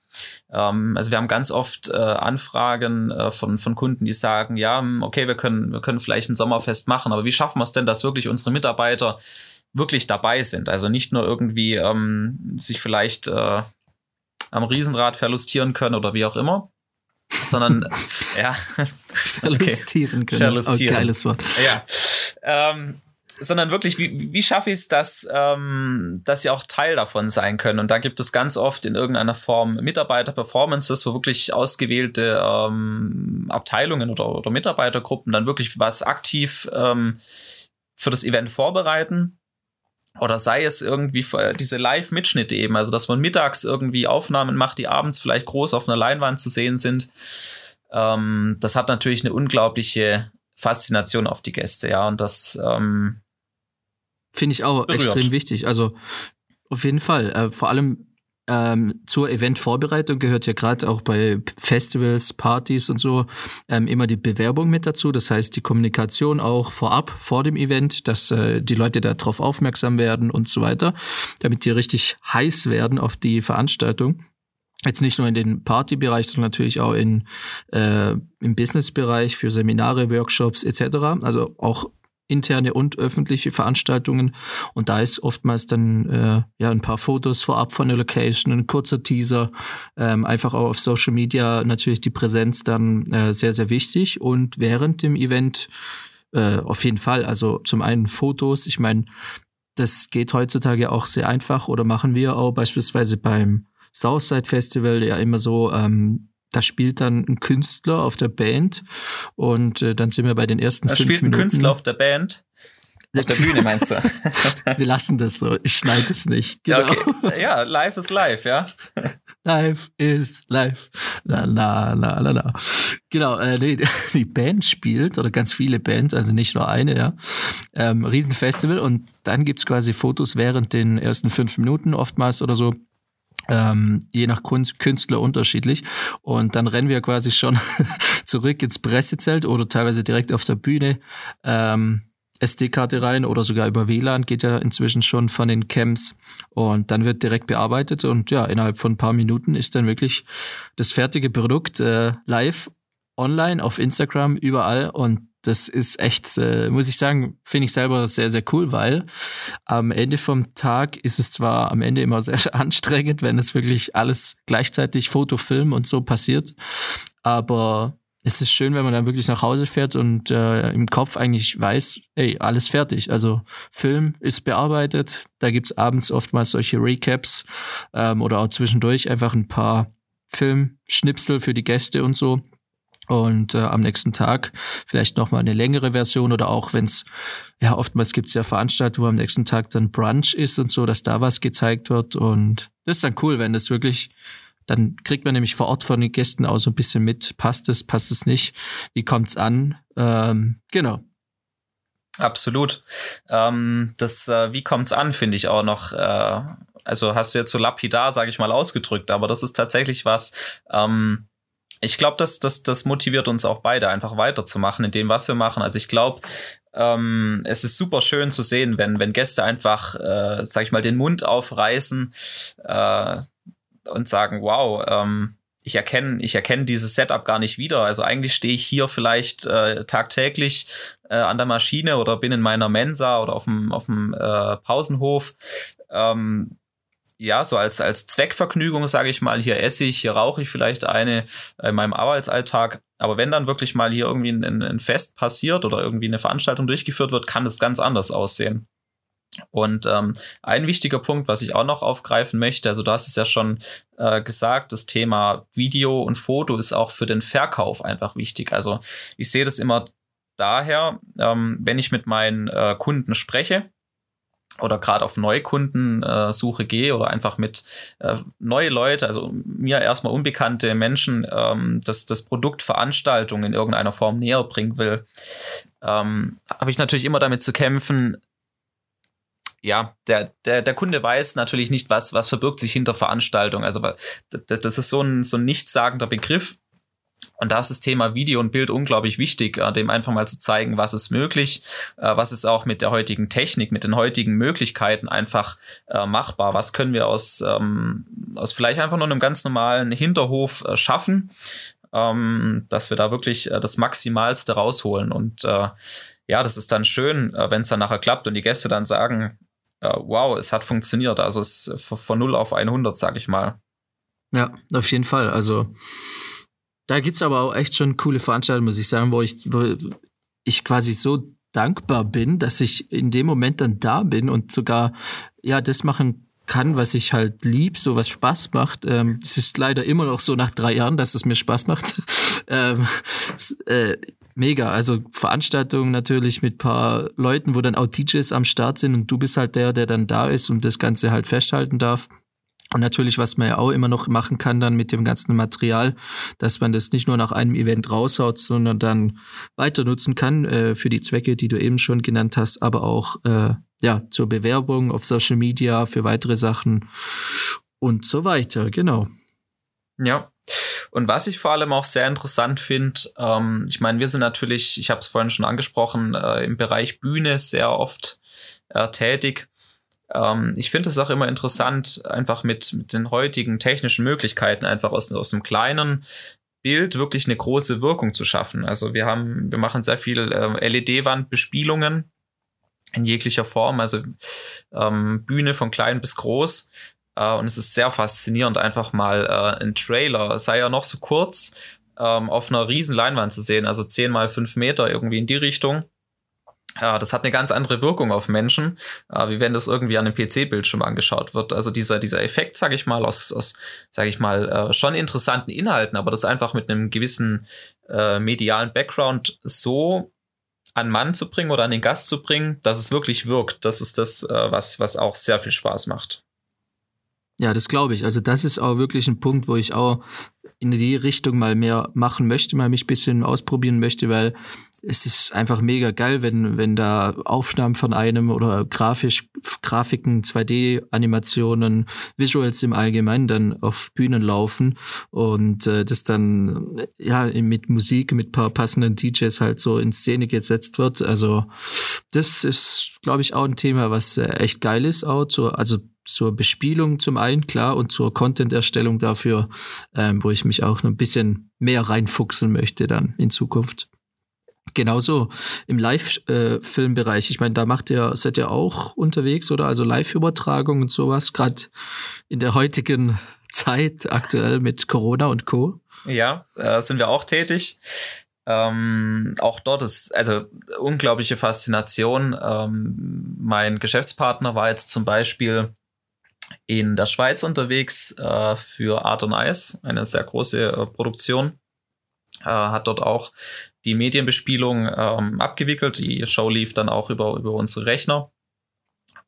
Ähm, also wir haben ganz oft äh, Anfragen äh, von, von Kunden, die sagen, ja, okay, wir können, wir können vielleicht ein Sommerfest machen, aber wie schaffen wir es denn, dass wirklich unsere Mitarbeiter wirklich dabei sind. Also nicht nur irgendwie ähm, sich vielleicht äh, am Riesenrad verlustieren können oder wie auch immer, sondern ja verlustieren können. Verlustieren. Oh, geiles Wort. Ja. Ähm, sondern wirklich, wie, wie schaffe ich es, dass, ähm, dass sie auch Teil davon sein können? Und da gibt es ganz oft in irgendeiner Form Mitarbeiter-Performances, wo wirklich ausgewählte ähm, Abteilungen oder, oder Mitarbeitergruppen dann wirklich was aktiv ähm, für das Event vorbereiten oder sei es irgendwie diese Live-Mitschnitte eben, also dass man mittags irgendwie Aufnahmen macht, die abends vielleicht groß auf einer Leinwand zu sehen sind. Ähm, das hat natürlich eine unglaubliche Faszination auf die Gäste, ja, und das ähm, finde ich auch berührt. extrem wichtig. Also auf jeden Fall, äh, vor allem ähm, zur Eventvorbereitung gehört ja gerade auch bei Festivals, Partys und so ähm, immer die Bewerbung mit dazu. Das heißt, die Kommunikation auch vorab, vor dem Event, dass äh, die Leute darauf aufmerksam werden und so weiter, damit die richtig heiß werden auf die Veranstaltung. Jetzt nicht nur in den Partybereich, sondern natürlich auch in, äh, im Businessbereich für Seminare, Workshops etc. Also auch interne und öffentliche Veranstaltungen. Und da ist oftmals dann äh, ja ein paar Fotos vorab von der Location, ein kurzer Teaser, ähm, einfach auch auf Social Media natürlich die Präsenz dann äh, sehr, sehr wichtig. Und während dem Event äh, auf jeden Fall, also zum einen Fotos, ich meine, das geht heutzutage auch sehr einfach oder machen wir auch beispielsweise beim Southside Festival ja immer so, ähm, da spielt dann ein Künstler auf der Band und äh, dann sind wir bei den ersten da fünf spielt Minuten. ein Künstler auf der Band. Auf der Bühne meinst du? wir lassen das so. Ich schneide es nicht. Genau. Okay. Ja, live ist live, ja. Live ist live. Na, na, na, na, na. Genau, äh, nee, die Band spielt, oder ganz viele Bands, also nicht nur eine, ja. Ähm, Riesenfestival und dann gibt's quasi Fotos während den ersten fünf Minuten oftmals oder so ähm, je nach Künstler unterschiedlich. Und dann rennen wir quasi schon zurück ins Pressezelt oder teilweise direkt auf der Bühne. Ähm, SD-Karte rein oder sogar über WLAN geht ja inzwischen schon von den Camps und dann wird direkt bearbeitet und ja, innerhalb von ein paar Minuten ist dann wirklich das fertige Produkt äh, live online auf Instagram überall. Und das ist echt, äh, muss ich sagen, finde ich selber sehr, sehr cool, weil am Ende vom Tag ist es zwar am Ende immer sehr anstrengend, wenn es wirklich alles gleichzeitig Foto, Film und so passiert, aber es ist schön, wenn man dann wirklich nach Hause fährt und äh, im Kopf eigentlich weiß, ey, alles fertig. Also Film ist bearbeitet, da gibt's abends oftmals solche Recaps ähm, oder auch zwischendurch einfach ein paar Filmschnipsel für die Gäste und so und äh, am nächsten Tag vielleicht nochmal eine längere Version oder auch wenn es, ja, oftmals gibt es ja Veranstaltungen, wo am nächsten Tag dann Brunch ist und so, dass da was gezeigt wird. Und das ist dann cool, wenn das wirklich, dann kriegt man nämlich vor Ort von den Gästen auch so ein bisschen mit, passt es, passt es nicht, wie kommt's an? Ähm, genau. Absolut. Ähm, das, äh, wie kommt's an, finde ich auch noch. Äh, also hast du jetzt so lapidar, sage ich mal, ausgedrückt, aber das ist tatsächlich was, ähm, ich glaube, das, das, das motiviert uns auch beide, einfach weiterzumachen in dem, was wir machen. Also ich glaube, ähm, es ist super schön zu sehen, wenn, wenn Gäste einfach, äh, sag ich mal, den Mund aufreißen äh, und sagen, wow, ähm, ich erkenne, ich erkenne dieses Setup gar nicht wieder. Also eigentlich stehe ich hier vielleicht äh, tagtäglich äh, an der Maschine oder bin in meiner Mensa oder auf dem, auf dem äh, Pausenhof. Ähm, ja, so als, als Zweckvergnügung, sage ich mal, hier esse ich, hier rauche ich vielleicht eine in meinem Arbeitsalltag. Aber wenn dann wirklich mal hier irgendwie ein, ein Fest passiert oder irgendwie eine Veranstaltung durchgeführt wird, kann das ganz anders aussehen. Und ähm, ein wichtiger Punkt, was ich auch noch aufgreifen möchte, also du hast es ja schon äh, gesagt, das Thema Video und Foto ist auch für den Verkauf einfach wichtig. Also ich sehe das immer daher, ähm, wenn ich mit meinen äh, Kunden spreche, oder gerade auf Neukundensuche äh, gehe oder einfach mit äh, neue Leute, also mir erstmal unbekannte Menschen, ähm, das, das Produkt Veranstaltung in irgendeiner Form näher bringen will, ähm, habe ich natürlich immer damit zu kämpfen, ja, der, der, der Kunde weiß natürlich nicht, was, was verbirgt sich hinter Veranstaltung. Also das ist so ein, so ein nichtssagender Begriff. Und da ist das Thema Video und Bild unglaublich wichtig, äh, dem einfach mal zu zeigen, was ist möglich, äh, was ist auch mit der heutigen Technik, mit den heutigen Möglichkeiten einfach äh, machbar. Was können wir aus, ähm, aus vielleicht einfach nur einem ganz normalen Hinterhof äh, schaffen, ähm, dass wir da wirklich äh, das Maximalste rausholen. Und äh, ja, das ist dann schön, äh, wenn es dann nachher klappt und die Gäste dann sagen, wow, es hat funktioniert. Also es ist von 0 auf 100, sag ich mal. Ja, auf jeden Fall. Also da gibt es aber auch echt schon coole Veranstaltungen, muss ich sagen, wo ich, wo ich quasi so dankbar bin, dass ich in dem Moment dann da bin und sogar ja das machen kann, was ich halt lieb, so was Spaß macht. Ähm, es ist leider immer noch so nach drei Jahren, dass es mir Spaß macht. ähm, äh, mega. Also Veranstaltungen natürlich mit paar Leuten, wo dann auch DJs am Start sind und du bist halt der, der dann da ist und das Ganze halt festhalten darf. Und natürlich, was man ja auch immer noch machen kann dann mit dem ganzen Material, dass man das nicht nur nach einem Event raushaut, sondern dann weiter nutzen kann äh, für die Zwecke, die du eben schon genannt hast, aber auch äh, ja zur Bewerbung auf Social Media für weitere Sachen und so weiter. Genau. Ja, und was ich vor allem auch sehr interessant finde, ähm, ich meine, wir sind natürlich, ich habe es vorhin schon angesprochen, äh, im Bereich Bühne sehr oft äh, tätig. Ähm, ich finde es auch immer interessant, einfach mit, mit den heutigen technischen Möglichkeiten einfach aus, aus einem kleinen Bild wirklich eine große Wirkung zu schaffen. Also wir haben, wir machen sehr viel äh, LED-Wandbespielungen in jeglicher Form, also ähm, Bühne von klein bis groß. Äh, und es ist sehr faszinierend, einfach mal äh, einen Trailer, sei ja noch so kurz, ähm, auf einer riesen Leinwand zu sehen, also 10 mal 5 Meter irgendwie in die Richtung. Ja, das hat eine ganz andere Wirkung auf Menschen, äh, wie wenn das irgendwie an einem PC-Bildschirm angeschaut wird. Also dieser, dieser Effekt, sage ich mal, aus, aus sage ich mal, äh, schon interessanten Inhalten, aber das einfach mit einem gewissen äh, medialen Background so an Mann zu bringen oder an den Gast zu bringen, dass es wirklich wirkt. Das ist das, äh, was, was auch sehr viel Spaß macht. Ja, das glaube ich. Also das ist auch wirklich ein Punkt, wo ich auch in die Richtung mal mehr machen möchte, mal mich ein bisschen ausprobieren möchte, weil es ist einfach mega geil, wenn, wenn da Aufnahmen von einem oder grafisch, Grafiken, 2D-Animationen, Visuals im Allgemeinen dann auf Bühnen laufen und äh, das dann ja mit Musik, mit paar passenden DJs halt so in Szene gesetzt wird. Also das ist, glaube ich, auch ein Thema, was äh, echt geil ist, auch zur, also zur Bespielung zum einen, klar, und zur Content-Erstellung dafür, ähm, wo ich mich auch noch ein bisschen mehr reinfuchsen möchte dann in Zukunft. Genauso im Live-Filmbereich. ich meine, da macht ihr, seid ihr auch unterwegs, oder? Also Live-Übertragung und sowas, gerade in der heutigen Zeit aktuell mit Corona und Co. Ja, äh, sind wir auch tätig. Ähm, auch dort ist also unglaubliche Faszination. Ähm, mein Geschäftspartner war jetzt zum Beispiel in der Schweiz unterwegs äh, für Art und Ice, eine sehr große äh, Produktion äh, hat dort auch die Medienbespielung ähm, abgewickelt. Die Show lief dann auch über, über unsere Rechner.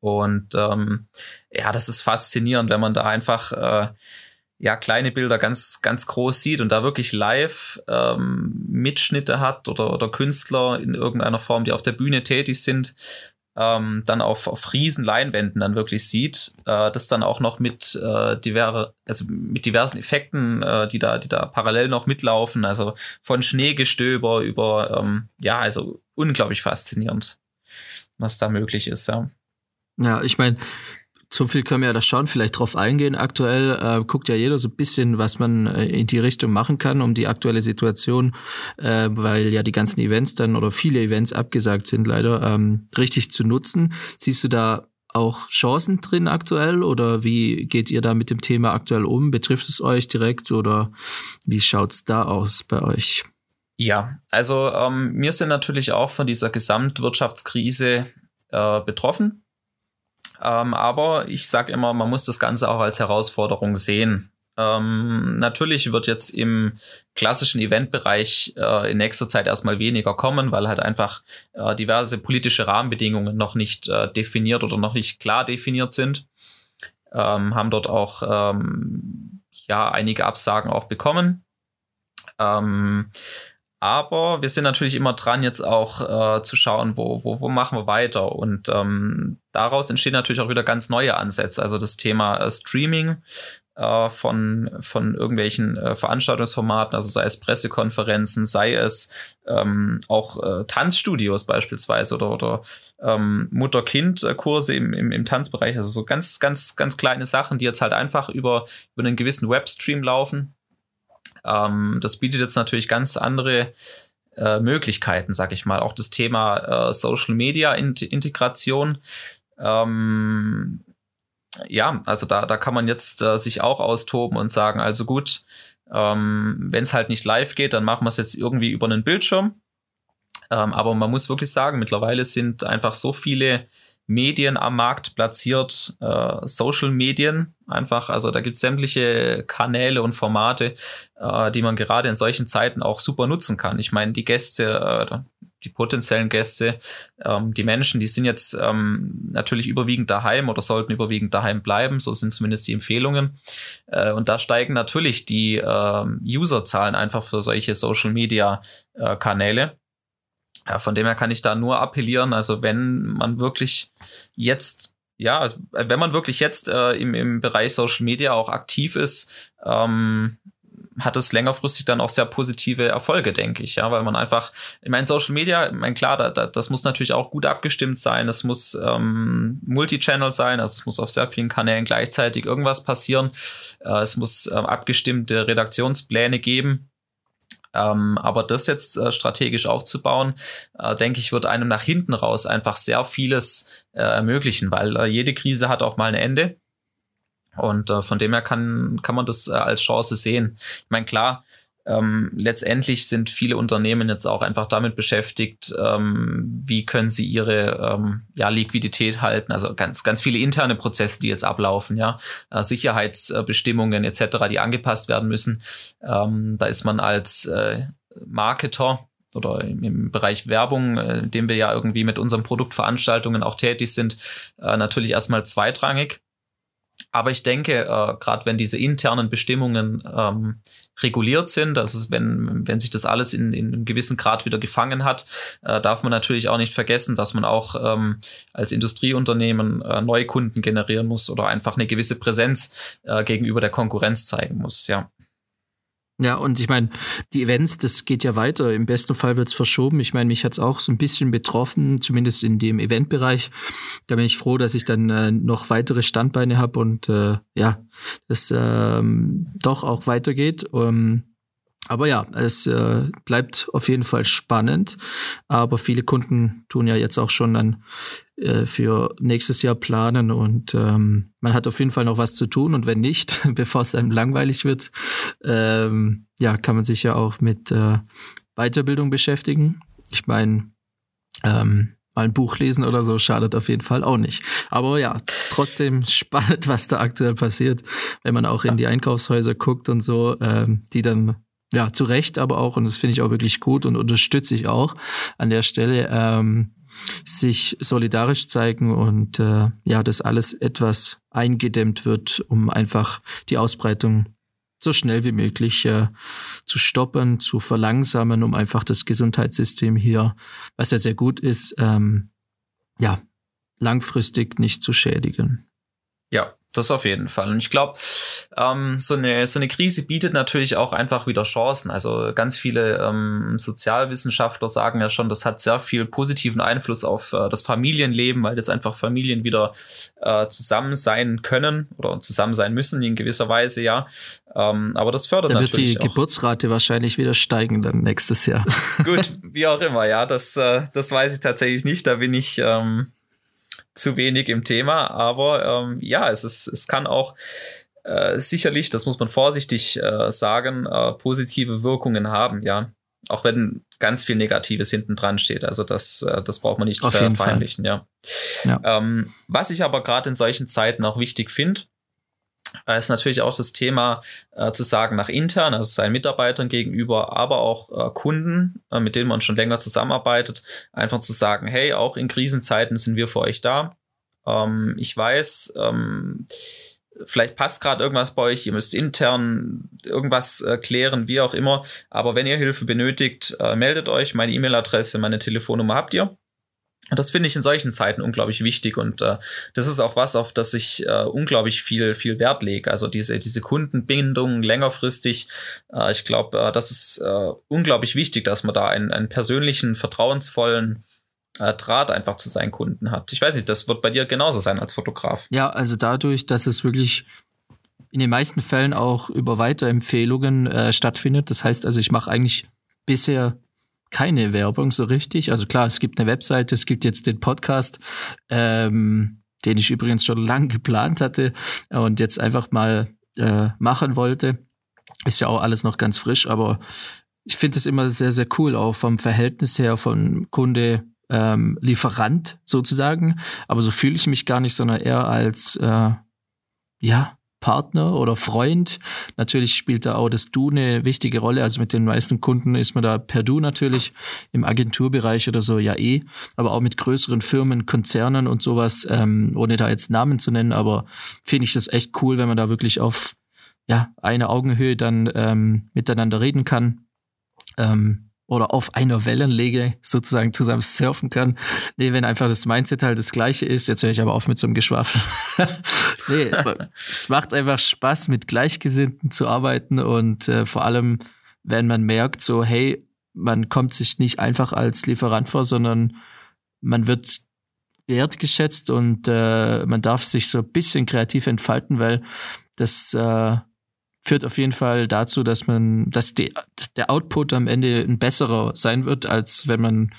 Und ähm, ja, das ist faszinierend, wenn man da einfach äh, ja kleine Bilder ganz ganz groß sieht und da wirklich live ähm, Mitschnitte hat oder oder Künstler in irgendeiner Form, die auf der Bühne tätig sind, ähm, dann auf, auf riesen Leinwänden dann wirklich sieht, äh, das dann auch noch mit, äh, diverse, also mit diversen Effekten, äh, die, da, die da parallel noch mitlaufen, also von Schneegestöber über, ähm, ja, also unglaublich faszinierend, was da möglich ist, ja. Ja, ich meine, so viel können wir ja da schon vielleicht drauf eingehen. Aktuell äh, guckt ja jeder so ein bisschen, was man äh, in die Richtung machen kann, um die aktuelle Situation, äh, weil ja die ganzen Events dann oder viele Events abgesagt sind leider, ähm, richtig zu nutzen. Siehst du da auch Chancen drin aktuell oder wie geht ihr da mit dem Thema aktuell um? Betrifft es euch direkt oder wie schaut's da aus bei euch? Ja, also ähm, wir sind natürlich auch von dieser Gesamtwirtschaftskrise äh, betroffen Ähm, aber ich sage immer, man muss das Ganze auch als Herausforderung sehen. Ähm, natürlich wird jetzt im klassischen Eventbereich äh, in nächster Zeit erstmal weniger kommen, weil halt einfach äh, diverse politische Rahmenbedingungen noch nicht äh, definiert oder noch nicht klar definiert sind. Ähm, haben dort auch ähm, ja einige Absagen auch bekommen. Ähm, aber wir sind natürlich immer dran, jetzt auch äh, zu schauen, wo, wo, wo machen wir weiter. Und ähm, daraus entstehen natürlich auch wieder ganz neue Ansätze. Also das Thema äh, Streaming äh, von, von irgendwelchen äh, Veranstaltungsformaten, also sei es Pressekonferenzen, sei es ähm, auch äh, Tanzstudios beispielsweise oder, oder ähm, Mutter-Kind-Kurse im, im, im Tanzbereich. Also so ganz, ganz, ganz kleine Sachen, die jetzt halt einfach über, über einen gewissen Webstream laufen ähm, das bietet jetzt natürlich ganz andere äh, Möglichkeiten, sag ich mal. Auch das Thema äh, Social Media Integration. Ähm, ja, also da, da kann man jetzt äh, sich auch austoben und sagen, also gut, ähm, wenn es halt nicht live geht, dann machen wir es jetzt irgendwie über einen Bildschirm. Ähm, aber man muss wirklich sagen, mittlerweile sind einfach so viele Medien am Markt platziert, äh, Social Medien einfach. Also da gibt es sämtliche Kanäle und Formate, äh, die man gerade in solchen Zeiten auch super nutzen kann. Ich meine, die Gäste, äh, die potenziellen Gäste, ähm, die Menschen, die sind jetzt ähm, natürlich überwiegend daheim oder sollten überwiegend daheim bleiben. So sind zumindest die Empfehlungen. Äh, und da steigen natürlich die äh, Userzahlen einfach für solche Social Media äh. Ja, von dem her kann ich da nur appellieren. Also wenn man wirklich jetzt, ja, also wenn man wirklich jetzt äh, im, im Bereich Social Media auch aktiv ist, ähm, hat es längerfristig dann auch sehr positive Erfolge, denke ich, ja, weil man einfach, ich meine, Social Media, ich meine, klar, da, da, das muss natürlich auch gut abgestimmt sein, es muss ähm, Multichannel sein, also es muss auf sehr vielen Kanälen gleichzeitig irgendwas passieren, äh, es muss äh, abgestimmte Redaktionspläne geben, ähm, aber das jetzt äh, strategisch aufzubauen, äh, denke ich, wird einem nach hinten raus einfach sehr vieles äh, ermöglichen, weil äh, jede Krise hat auch mal ein Ende. Und äh, von dem her kann, kann man das äh, als Chance sehen. Ich meine, klar, ähm, letztendlich sind viele Unternehmen jetzt auch einfach damit beschäftigt, ähm, wie können sie ihre ähm, ja, Liquidität halten. Also ganz, ganz viele interne Prozesse, die jetzt ablaufen, ja, äh, Sicherheitsbestimmungen etc., die angepasst werden müssen. Ähm, da ist man als äh, Marketer oder im, Bereich Werbung, äh, in dem wir ja irgendwie mit unseren Produktveranstaltungen auch tätig sind, äh, natürlich erstmal zweitrangig. Aber ich denke, äh, gerade wenn diese internen Bestimmungen ähm, reguliert sind, also wenn, wenn sich das alles in, in einem gewissen Grad wieder gefangen hat, äh, darf man natürlich auch nicht vergessen, dass man auch ähm, als Industrieunternehmen äh, neue Kunden generieren muss oder einfach eine gewisse Präsenz äh, gegenüber der Konkurrenz zeigen muss, ja. Ja, und ich meine, die Events, das geht ja weiter. Im besten Fall wird es verschoben. Ich meine, mich hat es auch so ein bisschen betroffen, zumindest in dem Eventbereich. Da bin ich froh, dass ich dann äh, noch weitere Standbeine habe und äh, ja, es ähm, doch auch weitergeht. Ähm, aber ja, es äh, bleibt auf jeden Fall spannend. Aber viele Kunden tun ja jetzt auch schon dann äh, für nächstes Jahr planen und ähm, man hat auf jeden Fall noch was zu tun. Und wenn nicht, bevor es einem langweilig wird, ähm, ja, kann man sich ja auch mit äh, Weiterbildung beschäftigen. Ich meine, ähm, mal ein Buch lesen oder so schadet auf jeden Fall auch nicht. Aber ja, trotzdem spannend, was da aktuell passiert, wenn man auch in die Einkaufshäuser guckt und so, ähm, die dann ja, zu Recht aber auch, und das finde ich auch wirklich gut und unterstütze ich auch an der Stelle, ähm, sich solidarisch zeigen und äh, ja, dass alles etwas eingedämmt wird, um einfach die Ausbreitung so schnell wie möglich äh, zu stoppen, zu verlangsamen, um einfach das Gesundheitssystem hier, was ja sehr gut ist, ähm, ja, langfristig nicht zu schädigen. Ja, das auf jeden Fall. Und ich glaube, ähm, so, eine, so eine Krise bietet natürlich auch einfach wieder Chancen. Also ganz viele ähm, Sozialwissenschaftler sagen ja schon, das hat sehr viel positiven Einfluss auf äh, das Familienleben, weil jetzt einfach Familien wieder äh, zusammen sein können oder zusammen sein müssen in gewisser Weise, ja. Ähm, aber das fördert da natürlich. Da wird die Geburtsrate wahrscheinlich wieder steigen dann nächstes Jahr. Gut, wie auch immer, ja. Das, äh, das weiß ich tatsächlich nicht. Da bin ich. Ähm, zu wenig im Thema, aber ähm, ja, es ist, es kann auch äh, sicherlich, das muss man vorsichtig äh, sagen, äh, positive Wirkungen haben, ja. Auch wenn ganz viel Negatives hinten dran steht. Also das, äh, das braucht man nicht verfeinlichen, ja. ja. Ähm, was ich aber gerade in solchen Zeiten auch wichtig finde, ist natürlich auch das Thema äh, zu sagen nach intern, also seinen Mitarbeitern gegenüber, aber auch äh, Kunden, äh, mit denen man schon länger zusammenarbeitet, einfach zu sagen, hey, auch in Krisenzeiten sind wir für euch da. Ähm, ich weiß, ähm, vielleicht passt gerade irgendwas bei euch, ihr müsst intern irgendwas äh, klären, wie auch immer. Aber wenn ihr Hilfe benötigt, äh, meldet euch. Meine E-Mail-Adresse, meine Telefonnummer habt ihr. Und das finde ich in solchen Zeiten unglaublich wichtig und äh, das ist auch was, auf das ich äh, unglaublich viel, viel Wert lege. Also diese, diese Kundenbindung längerfristig. Äh, ich glaube, äh, das ist äh, unglaublich wichtig, dass man da einen, einen persönlichen, vertrauensvollen äh, Draht einfach zu seinen Kunden hat. Ich weiß nicht, das wird bei dir genauso sein als Fotograf. Ja, also dadurch, dass es wirklich in den meisten Fällen auch über Weiterempfehlungen stattfindet. Das heißt also, ich mache eigentlich bisher keine Werbung so richtig. Also klar, es gibt eine Webseite, es gibt jetzt den Podcast, ähm, den ich übrigens schon lange geplant hatte und jetzt einfach mal äh, machen wollte. Ist ja auch alles noch ganz frisch, aber ich finde es immer sehr, sehr cool, auch vom Verhältnis her von Kunde, ähm, Lieferant sozusagen. Aber so fühle ich mich gar nicht, sondern eher als, äh, ja, Partner oder Freund. Natürlich spielt da auch das Du eine wichtige Rolle. Also mit den meisten Kunden ist man da per Du natürlich im Agenturbereich oder so ja eh, aber auch mit größeren Firmen, Konzernen und sowas, ähm, ohne da jetzt Namen zu nennen, aber finde ich das echt cool, wenn man da wirklich auf ja, eine Augenhöhe dann ähm, miteinander reden kann. Ähm, oder auf einer Wellenlege sozusagen zusammen surfen kann. Nee, wenn einfach das Mindset halt das gleiche ist, jetzt höre ich aber auf mit so einem Geschwafel. nee, es macht einfach Spaß, mit Gleichgesinnten zu arbeiten und äh, vor allem, wenn man merkt, so, hey, man kommt sich nicht einfach als Lieferant vor, sondern man wird wertgeschätzt und äh, man darf sich so ein bisschen kreativ entfalten, weil das äh, führt auf jeden Fall dazu, dass man, dass, die, dass der Output am Ende ein besserer sein wird, als wenn man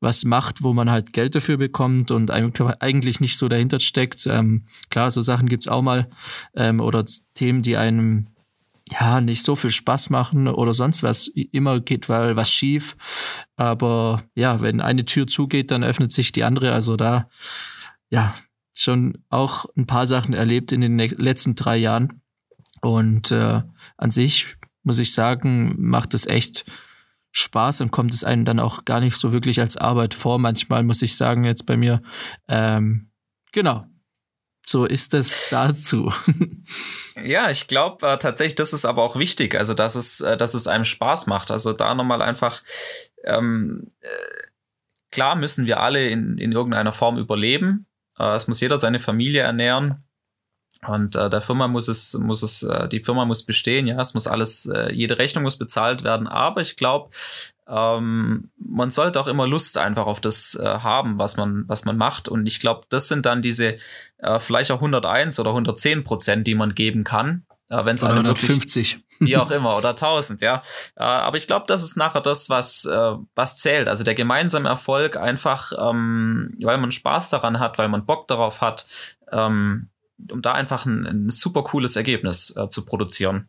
was macht, wo man halt Geld dafür bekommt und eigentlich nicht so dahinter steckt. Ähm, klar, so Sachen gibt's auch mal. Ähm, oder Themen, die einem ja nicht so viel Spaß machen oder sonst was. Immer geht weil was schief. Aber ja, wenn eine Tür zugeht, dann öffnet sich die andere. Also da, ja, schon auch ein paar Sachen erlebt in den letzten drei Jahren und äh, an sich muss ich sagen, macht es echt Spaß und kommt es einem dann auch gar nicht so wirklich als Arbeit vor. Manchmal muss ich sagen, jetzt bei mir, ähm, genau, so ist es dazu. ja, ich glaube äh, tatsächlich, das ist aber auch wichtig, also dass es, äh, dass es einem Spaß macht. Also da nochmal einfach, ähm, äh, klar müssen wir alle in, in irgendeiner Form überleben. Äh, es muss jeder seine Familie ernähren. Und äh, der Firma muss es, muss es, äh, die Firma muss bestehen, ja, es muss alles, äh, jede Rechnung muss bezahlt werden. Aber ich glaube, ähm, man sollte auch immer Lust einfach auf das äh, haben, was man, was man macht. Und ich glaube, das sind dann diese äh, vielleicht auch 101 oder 110 Prozent, die man geben kann. Äh, wenn es 150. Wirklich, wie auch immer, oder 1000, ja. Äh, aber ich glaube, das ist nachher das, was, äh, was zählt. Also der gemeinsame Erfolg einfach, ähm, weil man Spaß daran hat, weil man Bock darauf hat, ähm, um da einfach ein, ein super cooles Ergebnis äh, zu produzieren.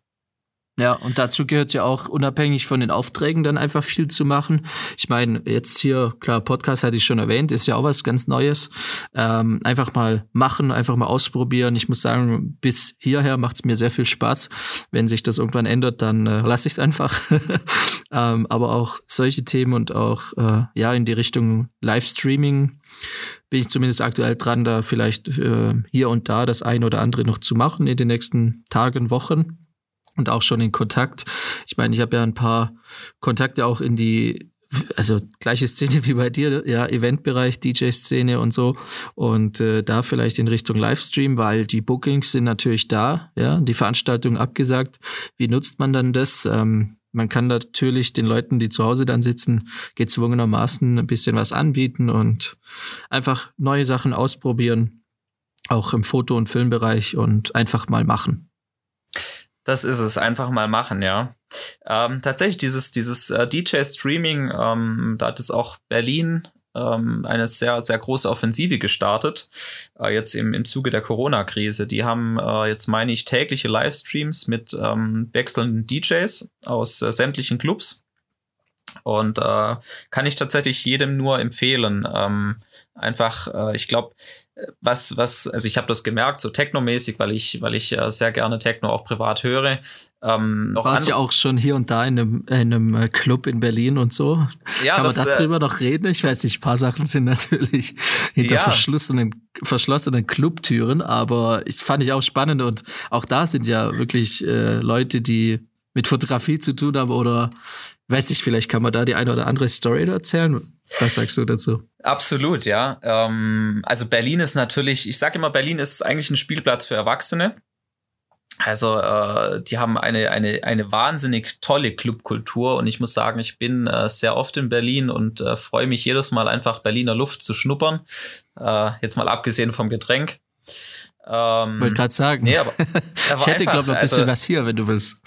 Ja, und dazu gehört ja auch unabhängig von den Aufträgen dann einfach viel zu machen. Ich meine, jetzt hier, klar, Podcast hatte ich schon erwähnt, ist ja auch was ganz Neues. Ähm, einfach mal machen, einfach mal ausprobieren. Ich muss sagen, bis hierher macht es mir sehr viel Spaß. Wenn sich das irgendwann ändert, dann äh, lasse ich es einfach. ähm, aber auch solche Themen und auch äh, ja in die Richtung Livestreaming bin ich zumindest aktuell dran, da vielleicht äh, hier und da das eine oder andere noch zu machen in den nächsten Tagen, Wochen und auch schon in Kontakt. Ich meine, ich habe ja ein paar Kontakte auch in die also gleiche Szene wie bei dir, ja, Eventbereich, DJ-Szene und so. Und äh, da vielleicht in Richtung Livestream, weil die Bookings sind natürlich da, ja, die Veranstaltung abgesagt. Wie nutzt man dann das? Ähm, man kann natürlich den Leuten, die zu Hause dann sitzen, gezwungenermaßen ein bisschen was anbieten und einfach neue Sachen ausprobieren, auch im Foto- und Filmbereich und einfach mal machen. Das ist es, einfach mal machen, ja. Ähm, tatsächlich, dieses, dieses äh, DJ-Streaming, ähm, da hat es auch Berlin ähm, eine sehr, sehr große Offensive gestartet, äh, jetzt im, im Zuge der Corona-Krise. Die haben äh, jetzt, meine ich, tägliche Livestreams mit ähm, wechselnden DJs aus äh, sämtlichen Clubs. Und äh, kann ich tatsächlich jedem nur empfehlen. Ähm, einfach, äh, ich glaube, was, was, also ich habe das gemerkt, so technomäßig, weil ich, weil ich äh, sehr gerne Techno auch privat höre. Ähm, noch Warst ja auch schon hier und da in einem, in einem äh, Club in Berlin und so. Ja, Kann das, man darüber äh, noch reden? Ich weiß nicht, ein paar Sachen sind natürlich hinter ja. verschlossenen, verschlossenen Clubtüren, aber ich fand ich auch spannend und auch da sind ja wirklich äh, Leute, die mit Fotografie zu tun haben oder weiß nicht, vielleicht kann man da die eine oder andere Story erzählen. Was sagst du dazu? Absolut, ja. Ähm, also Berlin ist natürlich, ich sage immer, Berlin ist eigentlich ein Spielplatz für Erwachsene. Also äh, die haben eine, eine, eine wahnsinnig tolle Clubkultur und ich muss sagen, ich bin äh, sehr oft in Berlin und äh, freue mich jedes Mal einfach Berliner Luft zu schnuppern. Äh, jetzt mal abgesehen vom Getränk. Ähm, Wollte gerade sagen. Nee, aber, aber ich hätte, glaube ich, noch ein bisschen also, was hier, wenn du willst.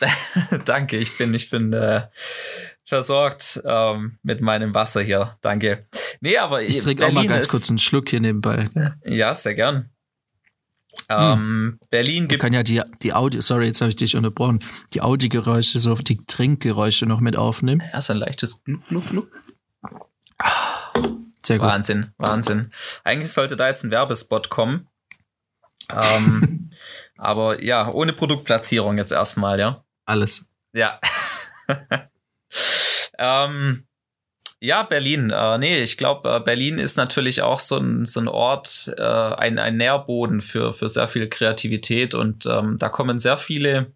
Danke, ich bin, ich bin äh, versorgt ähm, mit meinem Wasser hier. Danke. Nee, aber ich trinke auch mal ganz ist, kurz einen Schluck hier nebenbei. Ja, sehr gern. Ähm, hm. Berlin gibt. Man kann ja die, die Audio, sorry, jetzt habe ich dich unterbrochen, die Audiogeräusche, so die Trinkgeräusche noch mit aufnehmen. Ja, so ein leichtes Gluck, Gluck, Gluck. Sehr gut. Wahnsinn, Wahnsinn. Eigentlich sollte da jetzt ein Werbespot kommen. Ähm, aber ja, ohne Produktplatzierung jetzt erstmal, ja. Alles. Ja. ähm, ja, Berlin. Äh, nee, ich glaube, äh, Berlin ist natürlich auch so ein, so ein Ort, äh, ein, ein Nährboden für, für sehr viel Kreativität und ähm, da kommen sehr viele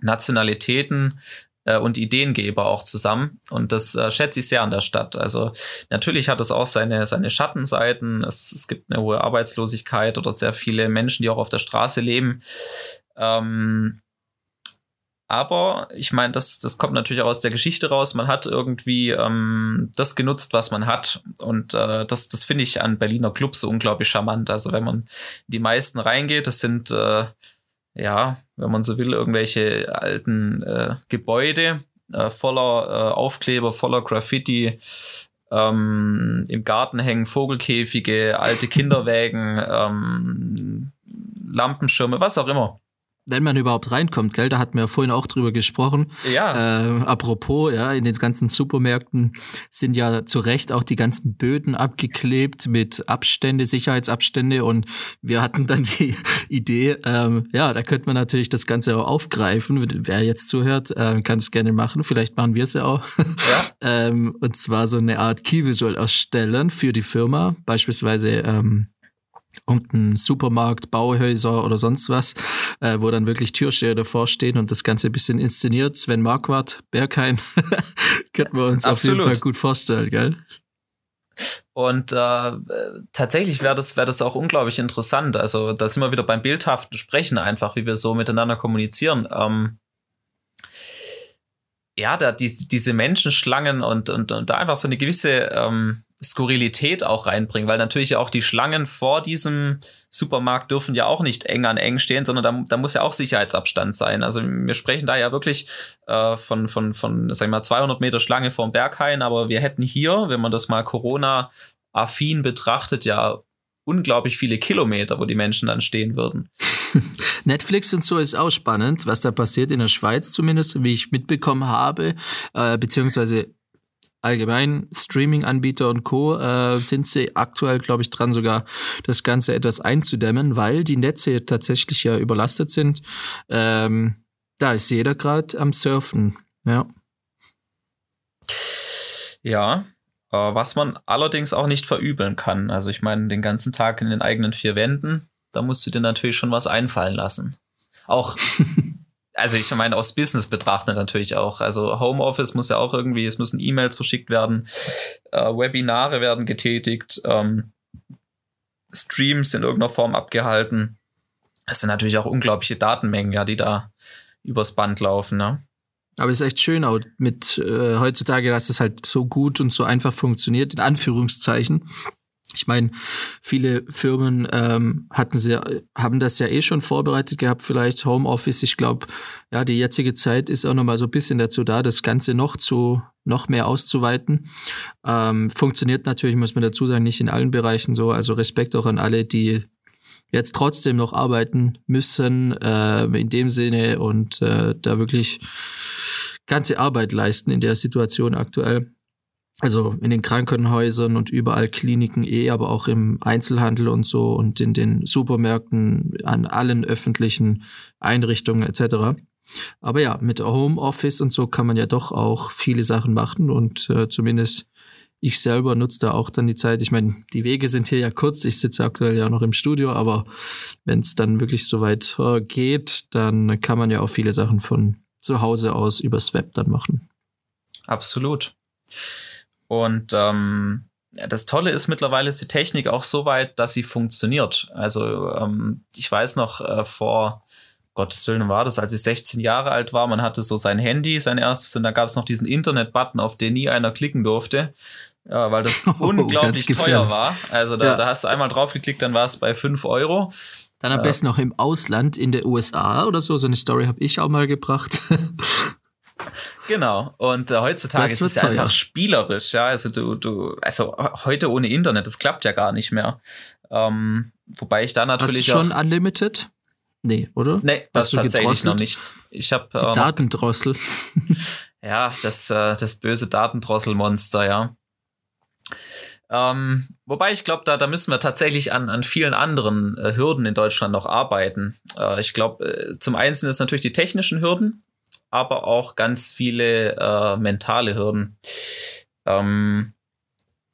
Nationalitäten äh, und Ideengeber auch zusammen und das äh, schätze ich sehr an der Stadt. Also natürlich hat es auch seine, seine Schattenseiten. Es, es gibt eine hohe Arbeitslosigkeit oder sehr viele Menschen, die auch auf der Straße leben. Ähm, aber ich meine, das, das kommt natürlich auch aus der Geschichte raus. Man hat irgendwie ähm, das genutzt, was man hat. Und äh, das, das finde ich an Berliner Clubs so unglaublich charmant. Also wenn man die meisten reingeht, das sind, äh, ja, wenn man so will, irgendwelche alten äh, Gebäude äh, voller äh, Aufkleber, voller Graffiti. Ähm, Im Garten hängen Vogelkäfige, alte Kinderwägen, ähm, Lampenschirme, was auch immer wenn man überhaupt reinkommt, gell? Da hatten wir ja vorhin auch drüber gesprochen. Ja. Äh, apropos, ja, in den ganzen Supermärkten sind ja zu Recht auch die ganzen Böden abgeklebt mit Abstände, Sicherheitsabstände und wir hatten dann die Idee, ähm, ja, da könnte man natürlich das Ganze auch aufgreifen. Wer jetzt zuhört, äh, kann es gerne machen. Vielleicht machen wir es ja auch. Ja. ähm, und zwar so eine Art Key Visual erstellen für die Firma, beispielsweise ähm, irgendein Supermarkt, Bauhäuser oder sonst was, äh, wo dann wirklich Türsteher davor stehen und das Ganze ein bisschen inszeniert. Sven Marquardt, Berghain, könnten wir uns Absolut. auf jeden Fall gut vorstellen, gell? Und äh, tatsächlich wäre das, wär das auch unglaublich interessant. Also da sind wir wieder beim bildhaften Sprechen einfach, wie wir so miteinander kommunizieren. Ähm, ja, da die, diese Menschenschlangen und, und, und da einfach so eine gewisse ähm, Skurrilität auch reinbringen, weil natürlich auch die Schlangen vor diesem Supermarkt dürfen ja auch nicht eng an eng stehen, sondern da, da muss ja auch Sicherheitsabstand sein. Also wir sprechen da ja wirklich äh, von, von, von, sag ich mal, 200 Meter Schlange vorm Berghain, aber wir hätten hier, wenn man das mal Corona-affin betrachtet, ja unglaublich viele Kilometer, wo die Menschen dann stehen würden. Netflix und so ist auch spannend, was da passiert in der Schweiz zumindest, wie ich mitbekommen habe, äh, beziehungsweise allgemein Streaming-Anbieter und Co. Äh, sind sie aktuell, glaube ich, dran, sogar das Ganze etwas einzudämmen, weil die Netze tatsächlich ja überlastet sind. Ähm, da ist jeder gerade am Surfen, ja. Ja, äh, was man allerdings auch nicht verübeln kann. Also ich meine, den ganzen Tag in den eigenen vier Wänden, da musst du dir natürlich schon was einfallen lassen. Auch also ich meine, aus Business betrachtet natürlich auch. Also Homeoffice muss ja auch irgendwie, es müssen E-Mails verschickt werden, äh, Webinare werden getätigt, ähm, Streams in irgendeiner Form abgehalten. Das sind natürlich auch unglaubliche Datenmengen, ja, die da übers Band laufen, ne? Aber es ist echt schön auch mit äh, heutzutage, dass es halt so gut und so einfach funktioniert, in Anführungszeichen. Ich meine, viele Firmen ähm, hatten sie, haben das ja eh schon vorbereitet gehabt, vielleicht Homeoffice. Ich glaube, ja, die jetzige Zeit ist auch nochmal so ein bisschen dazu da, das Ganze noch zu, noch mehr auszuweiten. Ähm, funktioniert natürlich, muss man dazu sagen, nicht in allen Bereichen so. Also Respekt auch an alle, die jetzt trotzdem noch arbeiten müssen, äh, in dem Sinne und äh, da wirklich ganze Arbeit leisten in der Situation aktuell. Also in den Krankenhäusern und überall Kliniken eh, aber auch im Einzelhandel und so und in den Supermärkten, an allen öffentlichen Einrichtungen etc. Aber ja, mit Homeoffice und so kann man ja doch auch viele Sachen machen und äh, zumindest ich selber nutze da auch dann die Zeit. Ich meine, die Wege sind hier ja kurz. Ich sitze aktuell ja noch im Studio, aber wenn es dann wirklich so weit äh, geht, dann kann man ja auch viele Sachen von zu Hause aus übers Web dann machen. Absolut. Und ähm, das Tolle ist, mittlerweile ist die Technik auch so weit, dass sie funktioniert. Also ähm, ich weiß noch äh, vor Gottes Willen war das, als ich 16 Jahre alt war, man hatte so sein Handy, sein erstes, und da gab es noch diesen Internet-Button, auf den nie einer klicken durfte. Ja, weil das oh, unglaublich teuer war. Also da, ja. da hast du einmal draufgeklickt, dann war es bei 5 Euro. Dann am besten noch im Ausland, in der USA oder so. So eine Story habe ich auch mal gebracht. Genau. Und äh, heutzutage ist es ja einfach spielerisch, ja. Also du, du, also heute ohne Internet, das klappt ja gar nicht mehr. Ähm, wobei ich da natürlich. Hast du schon auch, Unlimited? Nee, oder? Nee, das tatsächlich noch nicht. Ich habe ähm, Datendrossel. ja, das, äh, das böse Datendrosselmonster, ja. Ähm, wobei ich glaube, da, da müssen wir tatsächlich an, an vielen anderen äh, Hürden in Deutschland noch arbeiten. Äh, ich glaube, äh, zum einen sind es natürlich die technischen Hürden, aber auch ganz viele äh, mentale Hürden. Ähm,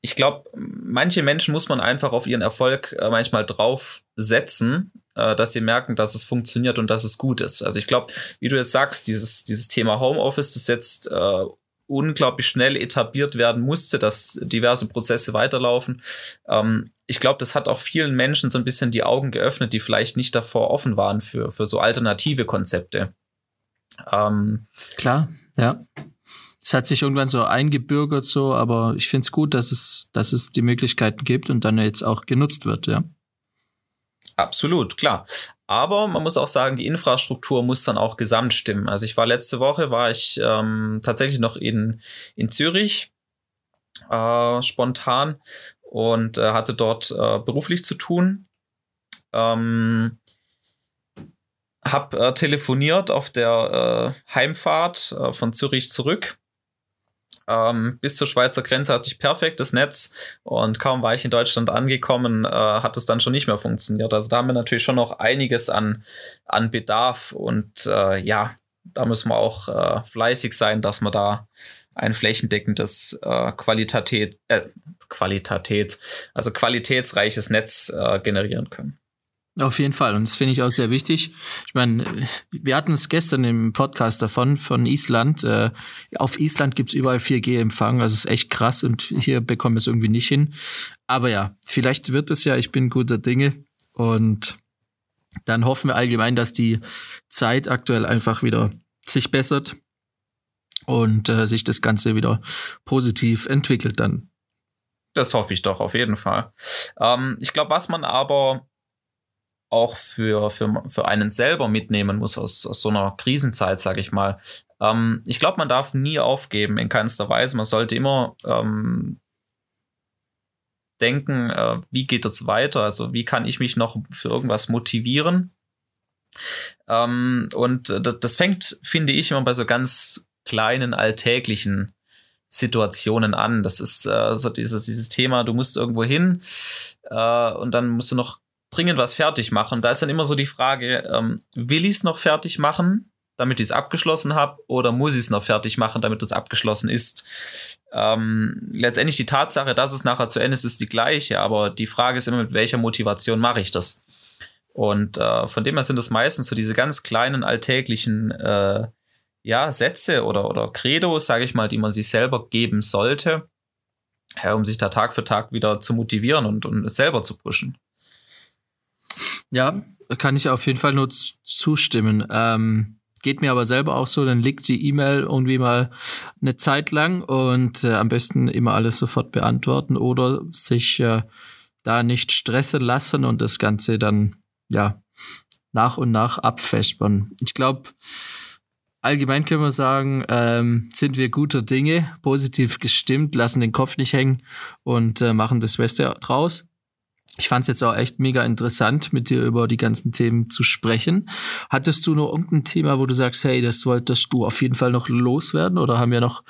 ich glaube, manche Menschen muss man einfach auf ihren Erfolg äh, manchmal draufsetzen, äh, dass sie merken, dass es funktioniert und dass es gut ist. Also ich glaube, wie du jetzt sagst, dieses, dieses Thema Homeoffice, das jetzt äh, unglaublich schnell etabliert werden musste, dass diverse Prozesse weiterlaufen. Ähm, ich glaube, das hat auch vielen Menschen so ein bisschen die Augen geöffnet, die vielleicht nicht davor offen waren für, für so alternative Konzepte. Ähm, Klar, ja es hat sich irgendwann so eingebürgert so, aber ich finde es gut, dass es, dass es die Möglichkeiten gibt und dann jetzt auch genutzt wird, ja. Absolut, klar. Aber man muss auch sagen, die Infrastruktur muss dann auch gesamt stimmen. Also ich war letzte Woche, war ich ähm, tatsächlich noch in, in Zürich äh, spontan und äh, hatte dort äh, beruflich zu tun. Ähm, hab äh, telefoniert auf der äh, Heimfahrt äh, von Zürich zurück ähm, bis zur Schweizer Grenze hatte ich perfektes Netz und kaum war ich in Deutschland angekommen, äh, hat es dann schon nicht mehr funktioniert. Also da haben wir natürlich schon noch einiges an, an Bedarf und äh, ja, da müssen wir auch äh, fleißig sein, dass wir da ein flächendeckendes äh, Qualität, äh, Qualität, also qualitätsreiches Netz äh, generieren können. Auf jeden Fall. Und das finde ich auch sehr wichtig. Ich meine, wir hatten es gestern im Podcast davon, von Island. Äh, auf Island gibt's überall 4G-Empfang. Also ist echt krass und hier bekommen wir es irgendwie nicht hin. Aber ja, vielleicht wird es ja. Ich bin guter Dinge. Und dann hoffen wir allgemein, dass die Zeit aktuell einfach wieder sich bessert und äh, sich das Ganze wieder positiv entwickelt dann. Das hoffe ich doch, auf jeden Fall. Ähm, ich glaube, was man aber auch für, für, für einen selber mitnehmen muss aus, aus so einer Krisenzeit, sage ich mal. Ähm, ich glaube, man darf nie aufgeben, in keinster Weise. Man sollte immer ähm, denken, äh, wie geht es weiter? Also wie kann ich mich noch für irgendwas motivieren? Ähm, und das, das fängt, finde ich, immer bei so ganz kleinen alltäglichen Situationen an. Das ist äh, so dieses, dieses Thema, du musst irgendwo hin äh, und dann musst du noch dringend was fertig machen. Da ist dann immer so die Frage, ähm, will ich es noch fertig machen, damit ich es abgeschlossen habe, oder muss ich es noch fertig machen, damit es abgeschlossen ist? Ähm, letztendlich die Tatsache, dass es nachher zu Ende ist, ist die gleiche, aber die Frage ist immer, mit welcher Motivation mache ich das? Und äh, von dem her sind es meistens so diese ganz kleinen alltäglichen äh, ja, Sätze oder, oder Credos, sage ich mal, die man sich selber geben sollte, ja, um sich da Tag für Tag wieder zu motivieren und, und selber zu pushen. Ja, kann ich auf jeden Fall nur zustimmen. Ähm, geht mir aber selber auch so, dann liegt die E-Mail irgendwie mal eine Zeit lang und äh, am besten immer alles sofort beantworten oder sich äh, da nicht stressen lassen und das Ganze dann ja nach und nach abfespern. Ich glaube, allgemein können wir sagen, ähm, sind wir guter Dinge, positiv gestimmt, lassen den Kopf nicht hängen und äh, machen das Beste draus. Ich fand es jetzt auch echt mega interessant, mit dir über die ganzen Themen zu sprechen. Hattest du noch irgendein Thema, wo du sagst, hey, das wolltest du auf jeden Fall noch loswerden oder haben wir noch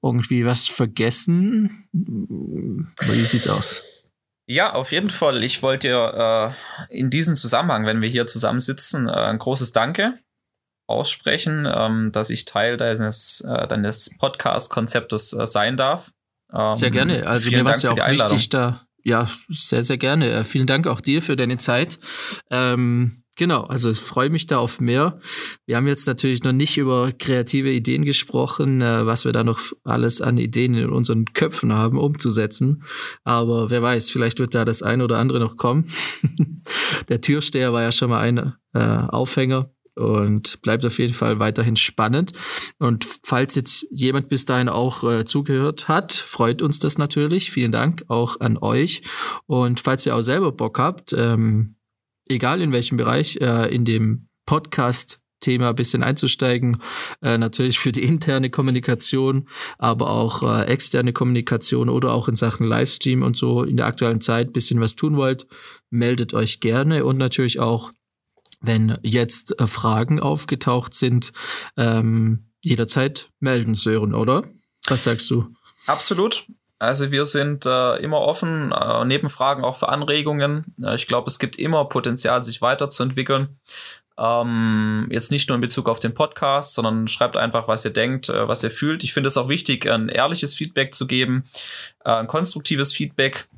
irgendwie was vergessen? Wie sieht's aus? Ja, auf jeden Fall. Ich wollte dir äh, in diesem Zusammenhang, wenn wir hier zusammensitzen, äh, ein großes Danke aussprechen, ähm, dass ich Teil deines, äh, deines Podcast-Konzeptes äh, sein darf. Ähm, sehr gerne. Also mir war es ja auch wichtig, da ja, sehr, sehr gerne. Äh, vielen Dank auch dir für deine Zeit. Ähm, genau, also ich freue mich da auf mehr. Wir haben jetzt natürlich noch nicht über kreative Ideen gesprochen, äh, was wir da noch alles an Ideen in unseren Köpfen haben, umzusetzen. Aber wer weiß, vielleicht wird da das eine oder andere noch kommen. Der Türsteher war ja schon mal ein äh, Aufhänger und bleibt auf jeden Fall weiterhin spannend. Und falls jetzt jemand bis dahin auch äh, zugehört hat, freut uns das natürlich. Vielen Dank auch an euch. Und falls ihr auch selber Bock habt, ähm, egal in welchem Bereich, äh, in dem Podcast Thema ein bisschen einzusteigen. Äh, natürlich für die interne Kommunikation, aber auch äh, externe Kommunikation oder auch in Sachen Livestream und so in der aktuellen Zeit bisschen was tun wollt, meldet euch gerne und natürlich auch wenn jetzt äh, Fragen aufgetaucht sind, ähm, jederzeit melden, Sören, oder? Was sagst du? Absolut. Also wir sind äh, immer offen, äh, neben Fragen auch für Anregungen. Äh, ich glaube, es gibt immer Potenzial, sich weiterzuentwickeln. Ähm, jetzt nicht nur in Bezug auf den Podcast, sondern schreibt einfach, was ihr denkt, äh, was ihr fühlt. Ich finde es auch wichtig, ein ehrliches Feedback zu geben, äh, ein konstruktives Feedback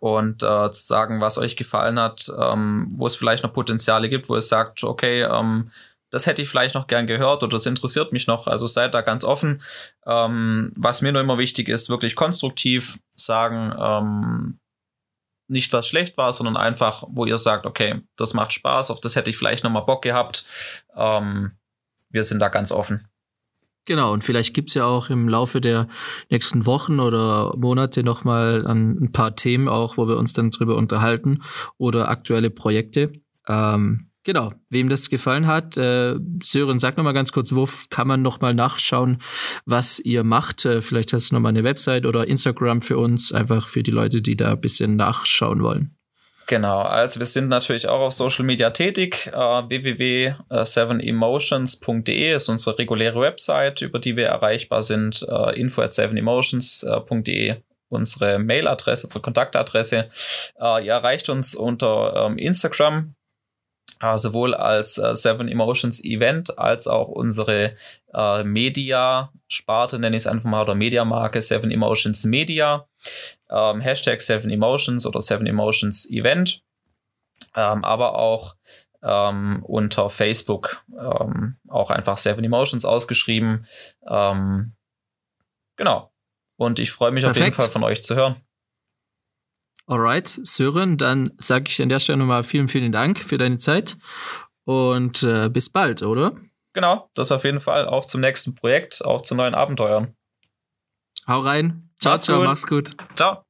und äh, zu sagen, was euch gefallen hat, ähm, wo es vielleicht noch Potenziale gibt, wo es sagt, okay, ähm, das hätte ich vielleicht noch gern gehört oder das interessiert mich noch. Also seid da ganz offen. Ähm, was mir nur immer wichtig ist, wirklich konstruktiv sagen, ähm, nicht was schlecht war, sondern einfach, wo ihr sagt, okay, das macht Spaß, auf das hätte ich vielleicht noch mal Bock gehabt. Ähm, wir sind da ganz offen. Genau, und vielleicht gibt's ja auch im Laufe der nächsten Wochen oder Monate nochmal ein paar Themen auch, wo wir uns dann drüber unterhalten oder aktuelle Projekte. Ähm, genau, wem das gefallen hat, äh, Sören, sag nochmal ganz kurz, wo kann man nochmal nachschauen, was ihr macht? Äh, vielleicht hast du nochmal eine Website oder Instagram für uns, einfach für die Leute, die da ein bisschen nachschauen wollen. Genau, also wir sind natürlich auch auf Social Media tätig. Uh, www.7emotions.de ist unsere reguläre Website, über die wir erreichbar sind. Uh, info at 7emotions.de unsere Mailadresse, unsere Kontaktadresse. Uh, ihr erreicht uns unter um, ähm, Instagram, Uh, sowohl als uh, Seven Emotions Event als auch unsere uh, Media-Sparte, nenne ich es einfach mal, oder Mediamarke Seven Emotions Media ähm, Hashtag Seven Emotions oder Seven Emotions Event, ähm, aber auch ähm, unter Facebook ähm, auch einfach Seven Emotions ausgeschrieben. Ähm, genau. Und ich freue mich Perfekt. auf jeden Fall von euch zu hören. Alright, Sören, dann sage ich an der Stelle nochmal vielen, vielen Dank für deine Zeit und äh, bis bald, oder? Genau, das auf jeden Fall. Auf zum nächsten Projekt, auf zu neuen Abenteuern. Hau rein. Ciao, mach's ciao, gut. mach's gut. Ciao.